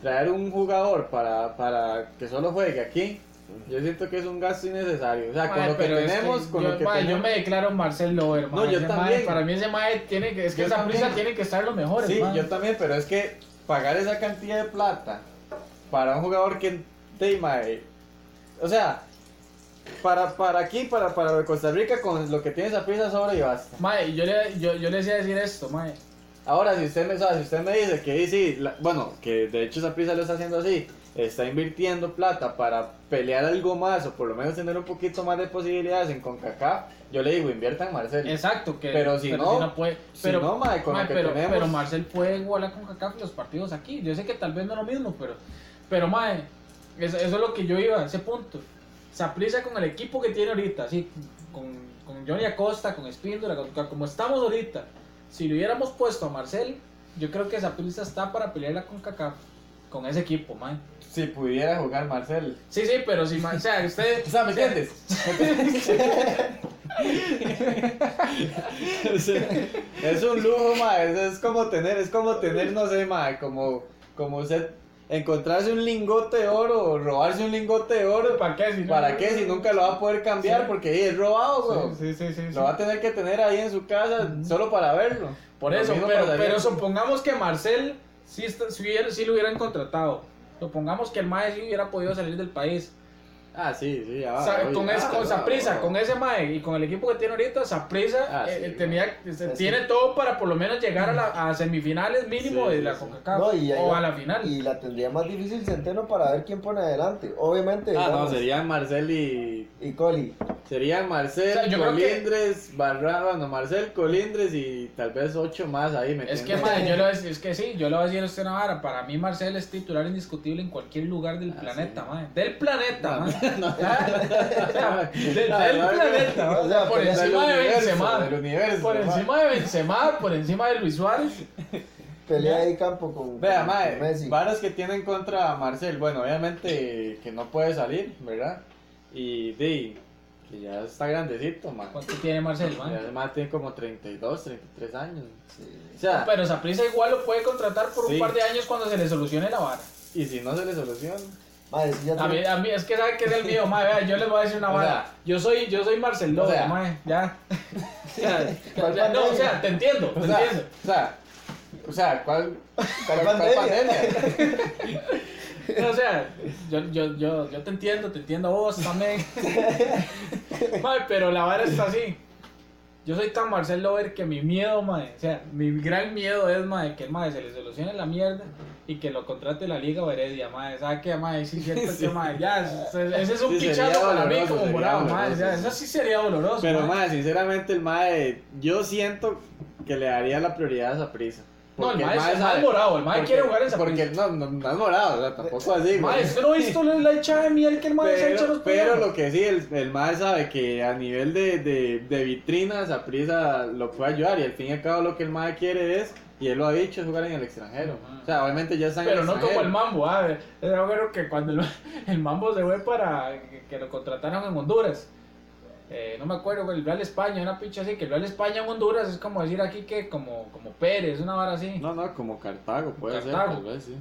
traer un jugador para, para que solo juegue aquí, yo siento que es un gasto innecesario. O sea, con lo que es tenemos, con yo, lo que tenemos. yo me declaro Marcel Lover, No, yo también. para mí ese mae tiene que, es que Yo esa prisa tiene que estar los mejores. Sí, yo también, pero es que pagar esa cantidad de plata para un jugador que mae, o sea, para, para aquí, para, para Costa Rica, con lo que tiene esa prisa sobra y basta. Mae, yo le, yo, yo le decía decir esto, mae. Ahora, si usted me, sea, si usted me dice que sí, la- bueno, que de hecho esa prisa lo está haciendo así, está invirtiendo plata para pelear algo más o por lo menos tener un poquito más de posibilidades en CONCACAF, yo le digo, invierta en Marcel. Exacto, que Pero si no- puede, si pero, no, mae, con lo que pero, tenemos- pero Marcel puede igualar con CACAF los partidos aquí. Yo sé que tal vez no es lo mismo, pero, pero mae, eso, eso es lo que yo iba a ese punto. Saprissa con el equipo que tiene ahorita, así, con, con Johnny Acosta, con Espíndola, con- como estamos ahorita. Si le hubiéramos puesto a Marcel, yo creo que Saprissa está para pelearla con CACAF, con ese equipo, mae. Si pudiera jugar Marcel. Sí, sí, pero si, mae, o sea, usted... O sea, ¿me entiendes? es un lujo, ma. Es, es como tener, es como tener, no sé, ma, como, como usted encontrarse un lingote de oro o robarse un lingote de oro. ¿Para qué? Si no- ¿Para qué? Si nunca lo va a poder cambiar Sí. porque ahí es robado, weón. Sí, sí, sí. sí, sí. Lo va a tener que tener ahí en su casa solo para verlo. Por eso, pero, supongamos que Marcel sí, está- sí, sí lo hubieran contratado. Supongamos que el Mae sí hubiera podido salir del país. Ah, sí, sí, ya va. O sea, oye, con, ya ese, va, con ya Saprissa, va. con ese Mae y con el equipo que tiene ahorita, Saprissa Ah, eh, sí, tenía, se- Es tiene todo para por lo menos llegar a, la, a semifinales mínimo Sí, de la sí. CONCACAF No, o la- a la final. Y la tendría más difícil Centeno para ver quién pone adelante. Obviamente. Ah, no, serían Marcel y. Y Coli. Serían Marcel, O sea, yo creo que- Colindres, Barra, bueno, Marcel, Colindres y tal vez ocho más ahí, ¿me Es que, mae, yo lo, es, es que sí, yo le voy a decir a usted una vara. Para mí, Marcel es titular indiscutible en cualquier lugar del Ah, planeta, sí. mae. Del planeta, No, mae. No. Ya, del, del no, planeta, mae. o sea, por encima de Benzema. Por encima de Benzema, por encima de Luis Suárez. Pelea ahí campo con, Vea, con mae, Messi. varas que tienen contra Marcel, bueno, obviamente que no puede salir, ¿verdad? Y di, que ya está grandecito, man. ¿Cuánto tiene Marcel, Ya mae? el man tiene como 32, 33 años. Sí. O sea, Pero Saprissa igual lo puede contratar por un par de años cuando se le solucione la vara. y si no se le soluciona. Mae, sí, ya A mí, a mí es que sabe que es el mío, mae. Vea, yo les voy a decir una sea, yo soy, yo soy Marcel o sea, mae. Ya. Ya, ¿Cuál ya, no, o sea, te entiendo, te O sea, entiendo. o sea, o sea, ¿cuál, cuál, cuál pandemia? pandemia? No, o sea, yo, yo, yo, yo te entiendo, te entiendo vos también. Mae, pero la vara está así. Yo soy tan Marcel Lover que mi miedo, mae, o sea, mi gran miedo es, mae, que el mae se le solucione la mierda y que lo contrate la Liga o Heredia, mae. ¿Sabes qué, mae? Sí, cierto Sí. que, mae, ya, ese es un Sí, pichazo para mí como morado, sí. eso sí sería doloroso, Pero, madre, sinceramente, el mae, yo siento que le daría la prioridad a esa prisa. No, el mae es mae morado, el mae quiere jugar en Porque Saprissa. no, no, no es morado, o sea, tampoco así, güey. Mae, ¿usted no ha visto la echada de miel que el mae se echa a Pero, los pero lo que sí, el, el mae sabe que a nivel de, de, de vitrinas, a prisa lo puede ayudar. Y al fin y al cabo, lo que el mae quiere es, y él lo ha dicho, es jugar en el extranjero. O sea, obviamente ya está en Pero el no como el mambo, ah, es bueno que cuando el, el mambo se fue para que, que lo contrataron en Honduras. Eh, no me acuerdo, el Real España, una picha así, que el Real España en Honduras es como decir aquí que como, como Pérez, una vara así. No, no, como Cartago puede Cartago. ser, tal vez, sí.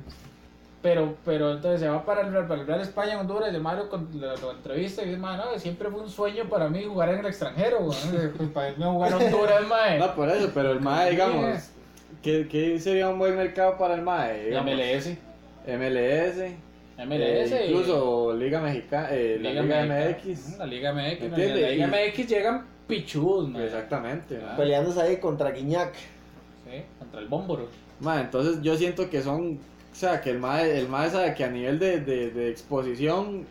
Pero, pero entonces se va para el, Real- para el Real España en Honduras, y el Mario lo, lo entrevista y dice, "Mae, no, siempre fue un sueño para mí jugar en el extranjero, weón". Pues, para irme a jugar a Honduras, mae. No, por eso, pero el mae, digamos, ¿qué, qué sería un buen mercado para el mae? Digamos, MLS, MLS, MLS, eh, y- incluso Liga Mexicana, eh, la Liga, MX. La Liga MX, la Liga MX llegan pichudos, mae. Exactamente. Ah. Peleándose ahí contra Guiñac. Sí, contra el Bómboro. Mae, entonces yo siento que son, o sea, que el mae, el mae sabe que a nivel de, de, de exposición,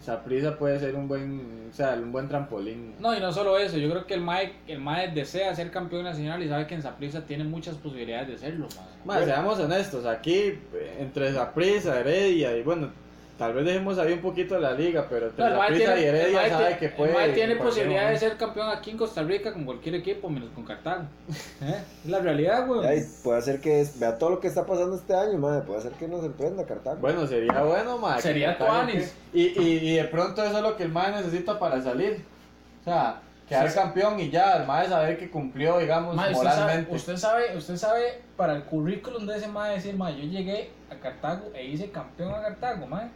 Saprisa puede ser un buen, o sea, un buen trampolín. No, y no solo eso, yo creo que el Mae, el Mae desea ser campeón nacional y sabe que en Saprissa tiene muchas posibilidades de serlo, mae. Mae, seamos honestos, aquí eh, entre Saprisa, Heredia y bueno, tal vez dejemos ahí un poquito de la liga, pero No, Saprissa tiene, y Heredia sabe tiene- que puede. Tiene posibilidades de ser campeón aquí en Costa Rica con cualquier equipo, menos con Cartago. ¿Eh? Es la realidad, güey. Ay, puede ser que es- vea todo lo que está pasando este año, madre. Puede ser que nos sorprenda Cartago. Bueno, sería bueno, mae. que Sería tuanis. Y, y, y de pronto eso es lo que el mae necesita para salir. O sea, quedar Sí, campeón y ya, el mae saber que cumplió, digamos, Mae, usted, sabe, moralmente. usted sabe, usted sabe para el currículum de ese Mae decir, Mae, yo llegué a Cartago e hice campeón a Cartago, Mae.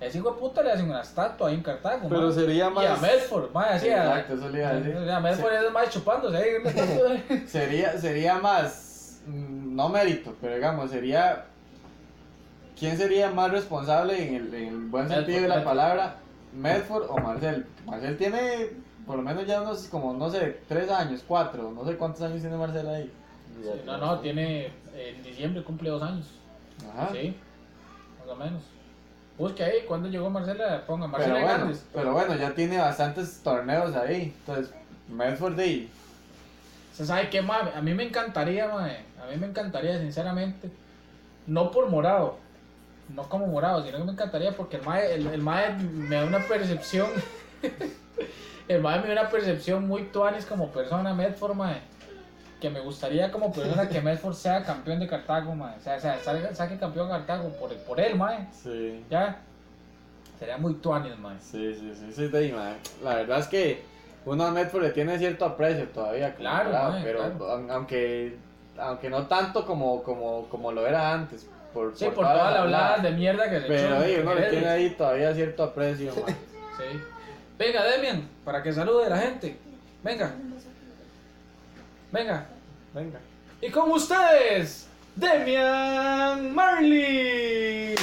Ese hijo de puta le hacen una estatua ahí en Cartago, Pero sería Y a más. Medford, Mae, así a- Exacto, eso le iba a decir. O sea, Medford es Mae chupándose ahí. Sería, sería más. mm, No mérito, pero digamos, sería. ¿Quién sería más responsable en el, en el buen Medford, sentido de la Medford. palabra? ¿Medford o Marcel? Marcel tiene por lo menos ya unos, como, no sé, tres años, cuatro, no sé cuántos años tiene Marcel ahí. Sí, no, no, tiene. En diciembre cumple dos años. Ajá. Sí, más o menos. Busque ahí, cuando llegó Marcela, ponga Pero Marcela bueno, Hernández. pero bueno, ya tiene bastantes torneos ahí. Entonces, Medford de ¿Se sabe qué, mae? A mí me encantaría. A mí me encantaría, sinceramente. No por morado. No como morado, sino que me encantaría porque el mae, el, el mae me da una percepción. el mae me da una percepción muy tuanis como persona, Medford, mae. Que me gustaría como persona que Medford sea campeón de Cartago, mae. O sea, o sea salga- saque campeón de Cartago por, por él, mae. Sí. Ya. Sería muy tuanis, mae. Sí, sí, sí, sí, de ahí, mae. La verdad es que uno a Medford le tiene cierto aprecio todavía, Claro, claro, mae, pero claro. aunque aunque no tanto como como como lo era antes, por, Sí, por toda la hablada de mierda que se Pero ahí uno le tiene ahí todavía cierto aprecio, man. Sí. Venga, Demian, para que salude a la gente. Venga. Venga. Venga. Y con ustedes, Demian Marley.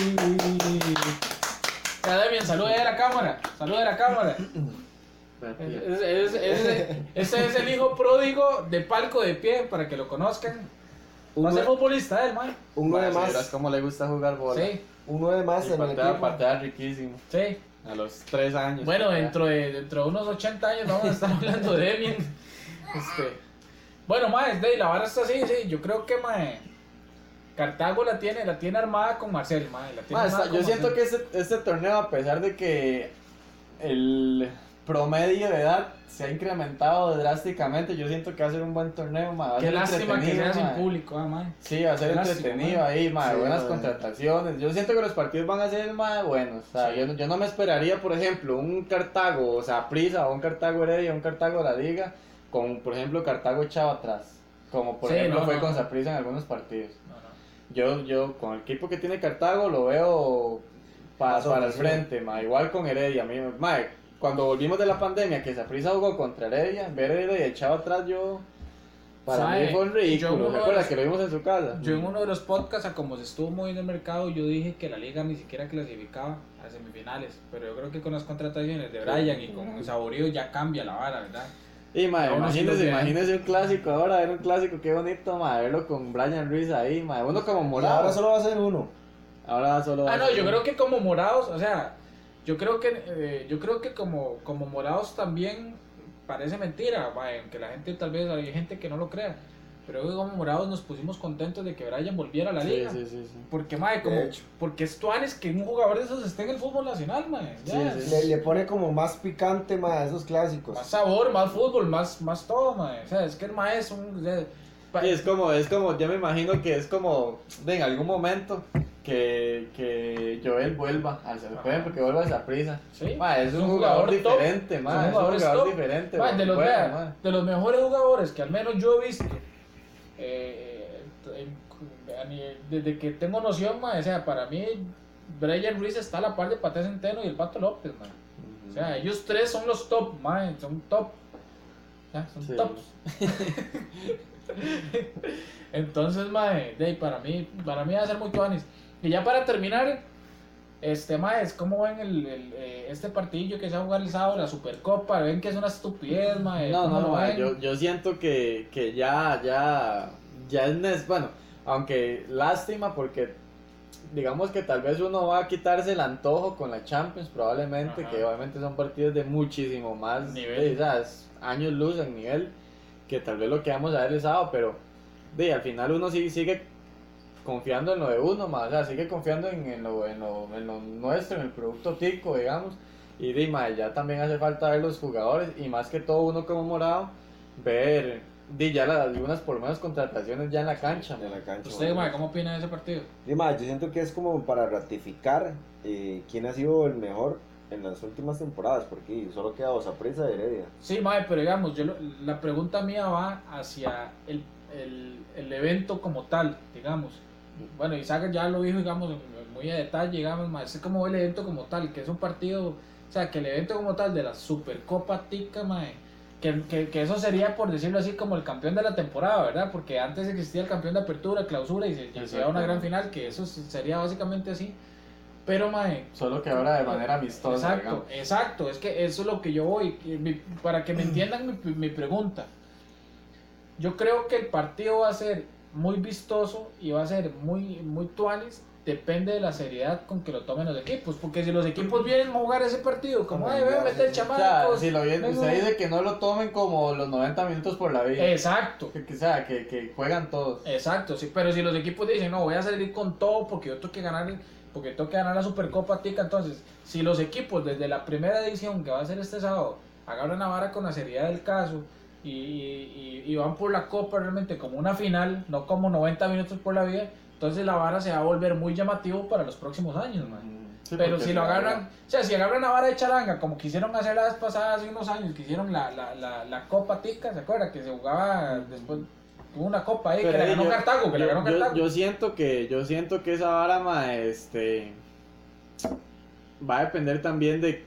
Ya, Demian, salude a la cámara. Salude a la cámara. Es- es- es- Ese es el hijo pródigo de Palco de Pie, para que lo conozcan. Va a ser futbolista, él, man. Un 9 Mae, si vieras más. cómo le gusta jugar bola. Sí, Un 9 más Y en el patea, equipo. patea riquísimo. sí. A los 3 años. Bueno, patea. dentro de, dentro de unos 80 años vamos a estar hablando de Demian. Este, bueno, mae, de, la vara está así, sí. Yo creo que Cartago la tiene, la tiene armada con Marcel, mae. La tiene Ma, armada está- con yo siento Marcel. que este, este torneo, a pesar de que el promedio de edad se ha incrementado drásticamente, yo siento que va a ser un buen torneo. Ma. Qué lástima que sea sin ma. público, ah. Sí, va a ser Qué lástima, entretenido ma. ahí, ma, Sí, buenas ma. contrataciones. Yo siento que los partidos van a ser más buenos. O sea, Sí. yo, no- yo no me esperaría, por ejemplo, un Cartago, o sea, Prisa, o un Cartago Heredia, un Cartago la Liga, con, por ejemplo, Cartago echado atrás. Como por Sí, ejemplo no, fue no, con no. Saprissa en algunos partidos. No, no. Yo, yo, con el equipo que tiene Cartago, lo veo pa- para el frente, ma, igual con Heredia. A mí, ma, cuando volvimos de la pandemia, que Saprissa jugó contra Heredia, ver Heredia echado atrás, yo. Para ¿Sabe? mí fue un ridículo. uno de ¿Recuerdas los- que lo vimos en su casa? Yo en uno de los podcasts, a como se estuvo moviendo el mercado, yo dije que la liga ni siquiera clasificaba a semifinales. Pero yo creo que con las contrataciones de Brian y con Saborío ya cambia la vara, ¿verdad? Y ma, Aún así los imagínese, imagínese un clásico ahora, ver un clásico, qué bonito, ma, verlo con Brian Ruiz ahí, ma, uno como Y morado. ahora solo va a ser uno. Ahora solo va Ah, a no, ser yo uno. creo que como morados, o sea, yo creo que eh, yo creo que como, como morados también parece mentira, mae, aunque la gente tal vez hay gente que no lo crea. Pero como morados nos pusimos contentos de que Brian volviera a la Sí, liga. sí, sí, sí. Porque, mae, como, porque es tuanes que un jugador de esos esté en el fútbol nacional, ya. Sí, sí. Le, le pone como más picante, ma, a esos clásicos. Más sabor, más fútbol, más, más todo, mae. O sea, es que el mae es un... o sea, pa- Sí, es como, es como, yo me imagino que es como, de en algún momento, que, que Joel vuelva al CFP, porque vuelva a esa prisa. Sí. Ma, es un, Es un jugador, diferente, ma, es un jugador diferente. De, los, vea, de los mejores jugadores que al menos yo he visto, eh, nivel- desde que tengo noción, mae, o sea, para mí, Brian Ruiz está a la par de Pate Centeno y el Pato López, mae. O sea, ellos tres son los top, mae, son top. Ya, son Sí. tops. Entonces, mae, de para mí, para mí va a ser muy tuanis. Y ya para terminar, este, mae, es como ven el, el, eh, este partidillo que se ha jugado el sábado, la Supercopa, ven que es una estupidez, mae. No, ¿cómo no, ven? yo, yo siento que, que ya, ya, ya es, bueno, aunque lástima porque digamos que tal vez uno va a quitarse el antojo con la Champions probablemente, Ajá. que obviamente son partidos de muchísimo más Nivel. años luz en nivel, que tal vez lo que vamos a ver el sábado, pero de, al final uno sí, sigue confiando en lo de uno, más, o sea, sigue confiando en, en lo, en, lo, en lo nuestro, en el producto tico, digamos. Y de, ma, ya también hace falta ver los jugadores y más que todo uno como morado, ver di, ya las, algunas por lo menos contrataciones ya en la cancha. De la cancha. ¿Usted, ma. cómo opina de ese partido? Sí, ma, yo siento que es como para ratificar eh, quién ha sido el mejor en las últimas temporadas, porque solo queda Osaprisa y Heredia. Sí, mae, pero digamos, yo lo- la pregunta mía va hacia el, el, el evento como tal, digamos. Bueno, Isaac ya lo dijo, digamos, muy a detalle, digamos, mae, es como el evento como tal, que es un partido, o sea, que el evento como tal de la Supercopa Tica, mae, que, que, que eso sería, por decirlo así, como el campeón de la temporada, ¿verdad? Porque antes existía el campeón de apertura, clausura y se, da una gran final, que eso sería básicamente así. Pero, mae, Solo que ahora de manera amistosa. Exacto, digamos. exacto, es que eso es lo que yo voy, para que me entiendan mi, mi pregunta. Yo creo que el partido va a ser muy vistoso y va a ser muy, muy tuanis, depende de la seriedad con que lo tomen los equipos, porque si los equipos vienen a jugar ese partido, como, ay, ve, enviarse, mete el sí. O sea, si lo bien, venga". usted dice que no lo tomen como los 90 minutos por la vida. Exacto, Que, que, o sea, que, que juegan todos. exacto, sí, pero si los equipos dicen, no, voy a salir con todo porque yo tengo que ganar, porque tengo que ganar la Supercopa Tica, entonces, si los equipos desde la primera edición que va a ser este sábado, agarran a vara con la seriedad del caso y, y- van por la Copa realmente como una final, no como 90 minutos por la vida, entonces la vara se va a volver muy llamativo para los próximos años, man. Sí, Pero si lo agarran, o sea, si agarran a vara de charanga, como quisieron hacer la vez pasada hace unos años, que hicieron la, la, la, la Copa Tica, ¿se acuerda? Que se jugaba después, tuvo una copa ahí, que la ahí ganó yo- Cartago, que la yo- ganó yo- Cartago. Yo, siento que, yo siento que esa vara, ma, este, va a depender también de,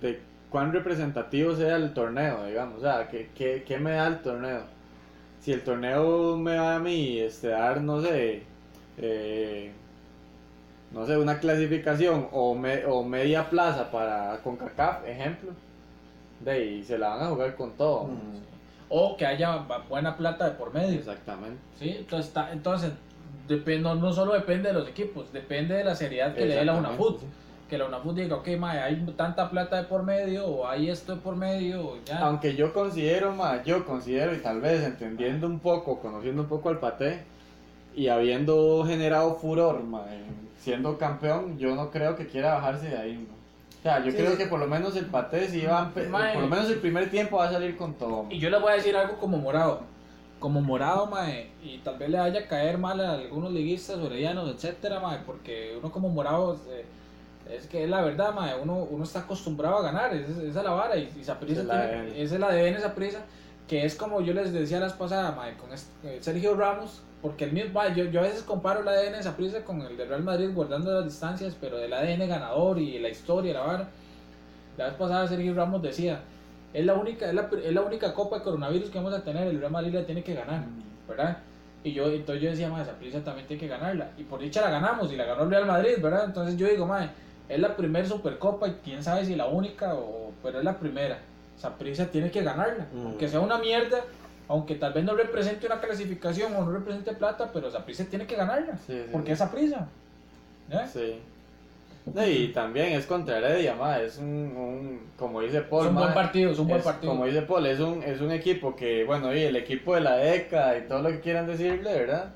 de cuán representativo sea el torneo, digamos, o sea, ¿qué, qué, qué me da el torneo? Si el torneo me va a mí, este, dar, no sé, eh, no sé, una clasificación o, me- o media plaza para CONCACAF, ejemplo, de ahí se la van a jugar con todo. Mm. O que haya buena plata de por medio. Exactamente. ¿sí? Entonces, está, entonces depende, no, no solo depende de los equipos, depende de la seriedad que le dé la UNAFUT. sí. Que la UNAFUT diga, ok, mae, hay tanta plata de por medio, o hay esto de por medio, o ya. Aunque yo considero, ma, yo considero, y tal vez entendiendo un poco, conociendo un poco al Paté, y habiendo generado furor, ma, en- siendo campeón, yo no creo que quiera bajarse de ahí, ma. O sea, yo Sí, creo sí. que por lo menos el Paté sí va, Mae. por lo menos el primer tiempo va a salir con todo. ma. Y yo les voy a decir algo como morado. Como morado, mae, y tal vez le vaya a caer mal a algunos liguistas, oredianos, etcétera, mae, porque uno como morado, eh, es que es la verdad, mae, uno, uno está acostumbrado a ganar, esa, esa es la vara, y, y Saprissa Es el ADN. Saprissa, que es como yo les decía las pasadas, mae, con este- Sergio Ramos, porque el mismo, mae, yo, yo a veces comparo el ADN de Saprissa con el de Real Madrid, guardando las distancias, pero el ADN ganador y la historia, la vara. La vez pasada Sergio Ramos decía, es la única, es la, es la única copa de coronavirus que vamos a tener, el Real Madrid la tiene que ganar, ¿verdad? Y yo, entonces yo decía, madre, esa prisa también tiene que ganarla. Y por dicha la ganamos y la ganó el Real Madrid, ¿verdad? Entonces yo digo, madre, es la primera supercopa y quién sabe si la única, o, pero es la primera. Esa prisa tiene que ganarla. Mm. Aunque sea una mierda, aunque tal vez no represente una clasificación o no represente plata, pero esa prisa tiene que ganarla. Sí, sí, Porque sí. esa prisa. ¿eh? Sí. Y también es contra Heredia, ma, es un, un- como dice Paul, es un ma, buen partido, es un buen es- partido. Como dice Paul, es un, es un equipo que, bueno, y el equipo de la ECA y todo lo que quieran decirle, ¿verdad?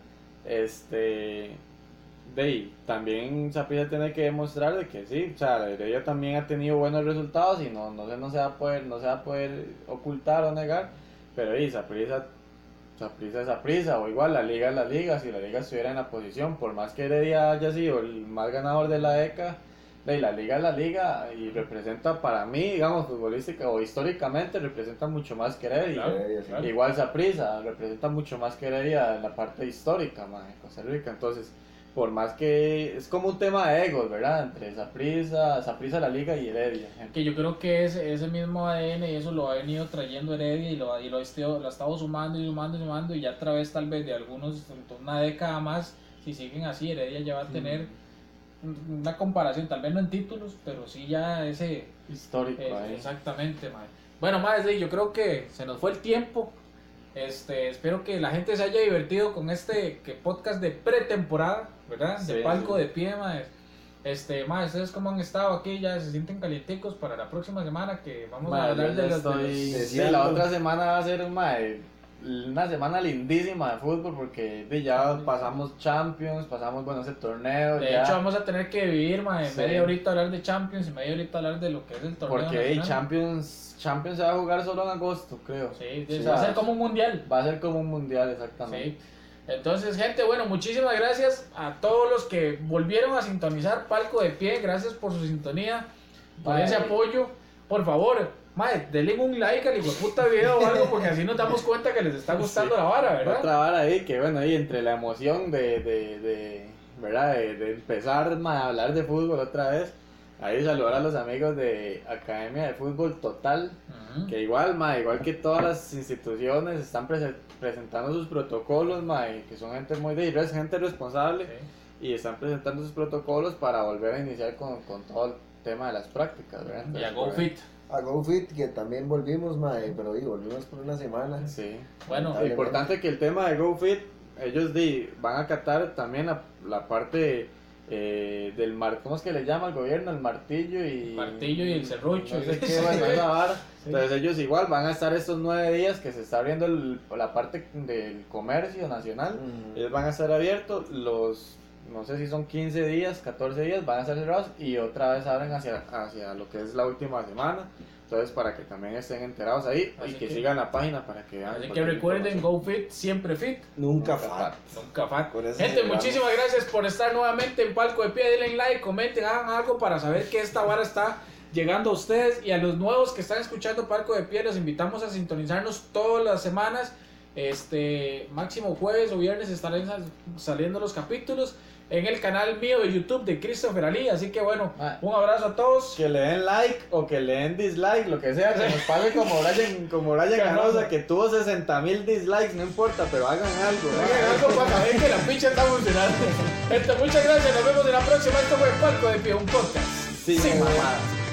Este. De ahí, también Zapilla tiene que demostrar de que sí, o sea, la Heredia también ha tenido buenos resultados y no, no, se, no, se va a poder, no se va a poder ocultar o negar, pero ahí Zaprisa Saprissa es Saprissa, o igual la liga es la liga, si la liga estuviera en la posición, por más que Heredia haya sido el más ganador de la ECA, de la liga es la liga y representa para mí, digamos, futbolística o históricamente representa mucho más que Heredia. Claro, claro. Igual Saprissa representa mucho más que Heredia en la parte histórica, ma, de Costa Rica. Entonces, por más que es como un tema de egos, ¿verdad? Entre Saprissa, Saprissa la liga y Heredia. que yo creo que ese, ese mismo ADN y eso lo ha venido trayendo Heredia y lo, ha- y lo, ha estado, lo ha estado sumando y sumando y sumando y ya a través tal vez de algunos, una década más, si siguen así, Heredia ya va a tener un- una comparación, tal vez no en títulos, pero sí ya ese... Histórico eh, ahí. exactamente, mae. Bueno, más yo creo que se nos fue el tiempo. Este, espero que la gente se haya divertido con este que podcast de pretemporada, ¿verdad? de Sí, palco sí. de pie, mae. Este, más, ustedes cómo han estado aquí, ya se sienten calienticos para la próxima semana que vamos a hablar de los, de los- estoy- sí, deseando. la otra semana va a ser ma, eh, una semana lindísima de fútbol porque de, ya pasamos Champions, pasamos bueno ese torneo. De ya, hecho, vamos a tener que vivir, mae, Sí. media horita hablar de Champions y media horita hablar de lo que es el torneo. porque de, nacional. Champions, Champions se va a jugar solo en agosto, creo. Sí, Sí, va a ser como un mundial. Va a ser como un mundial, exactamente. Sí. Entonces, gente, bueno, muchísimas gracias a todos los que volvieron a sintonizar Palco de Pie. Gracias por su sintonía, por ese apoyo. Por favor, mae, denle un like al puta video o algo, porque así nos damos cuenta que les está gustando Sí. la vara, ¿verdad? Otra vara ahí que bueno, ahí entre la emoción de, de, de ¿verdad? De, de empezar ma, a hablar de fútbol otra vez. Ahí saludar a los amigos de Academia de Fútbol Total, que igual, ma, igual que todas las instituciones están prese- presentando sus protocolos, ma, y que son gente muy de es gente responsable Sí. y están presentando sus protocolos para volver a iniciar con, con todo el tema de las prácticas, ¿verdad? Y a GoFit. A GoFit, que también volvimos, mae, pero digo, volvimos por una semana. Sí. Bueno, Dale, Importante que el tema de GoFit, ellos di, van a acatar también la, la parte eh, del mar, ¿cómo es que le llama el gobierno? El martillo y... Martillo y el serrucho. No sé qué, bueno, esa vara. Entonces ellos igual van a estar estos nueve días que se está abriendo el- la parte del comercio nacional. Ellos van a estar abiertos los, no sé si son 15 días, 14 días, van a estar cerrados y otra vez abren hacia, hacia lo que es la última semana. Entonces para que también estén enterados ahí Así y que, que- sigan la página para que vean. Así que recuerden. GoFit, siempre fit. Nunca Nunca fat. Nunca fat. Gente, muchísimas gracias por estar nuevamente en Palco de Pie. Denle like, comenten, hagan algo para saber que esta vara está llegando a ustedes. Y a los nuevos que están escuchando Palco de Pie, los invitamos a sintonizarnos todas las semanas. Este máximo jueves o viernes estarán sal- saliendo los capítulos en el canal mío de YouTube de Christopher Ali. Así que bueno, Ah. un abrazo a todos. Que le den like o que le den dislike, lo que sea, que nos pase como Brian, como Brian Canosa, que tuvo 60 mil dislikes, no importa, pero hagan algo. Oigan, algo para ver que la pincha está funcionando. Gente, muchas gracias. Nos vemos en la próxima. Esto fue Palco de Pie, un podcast. Sí, sin mamadas.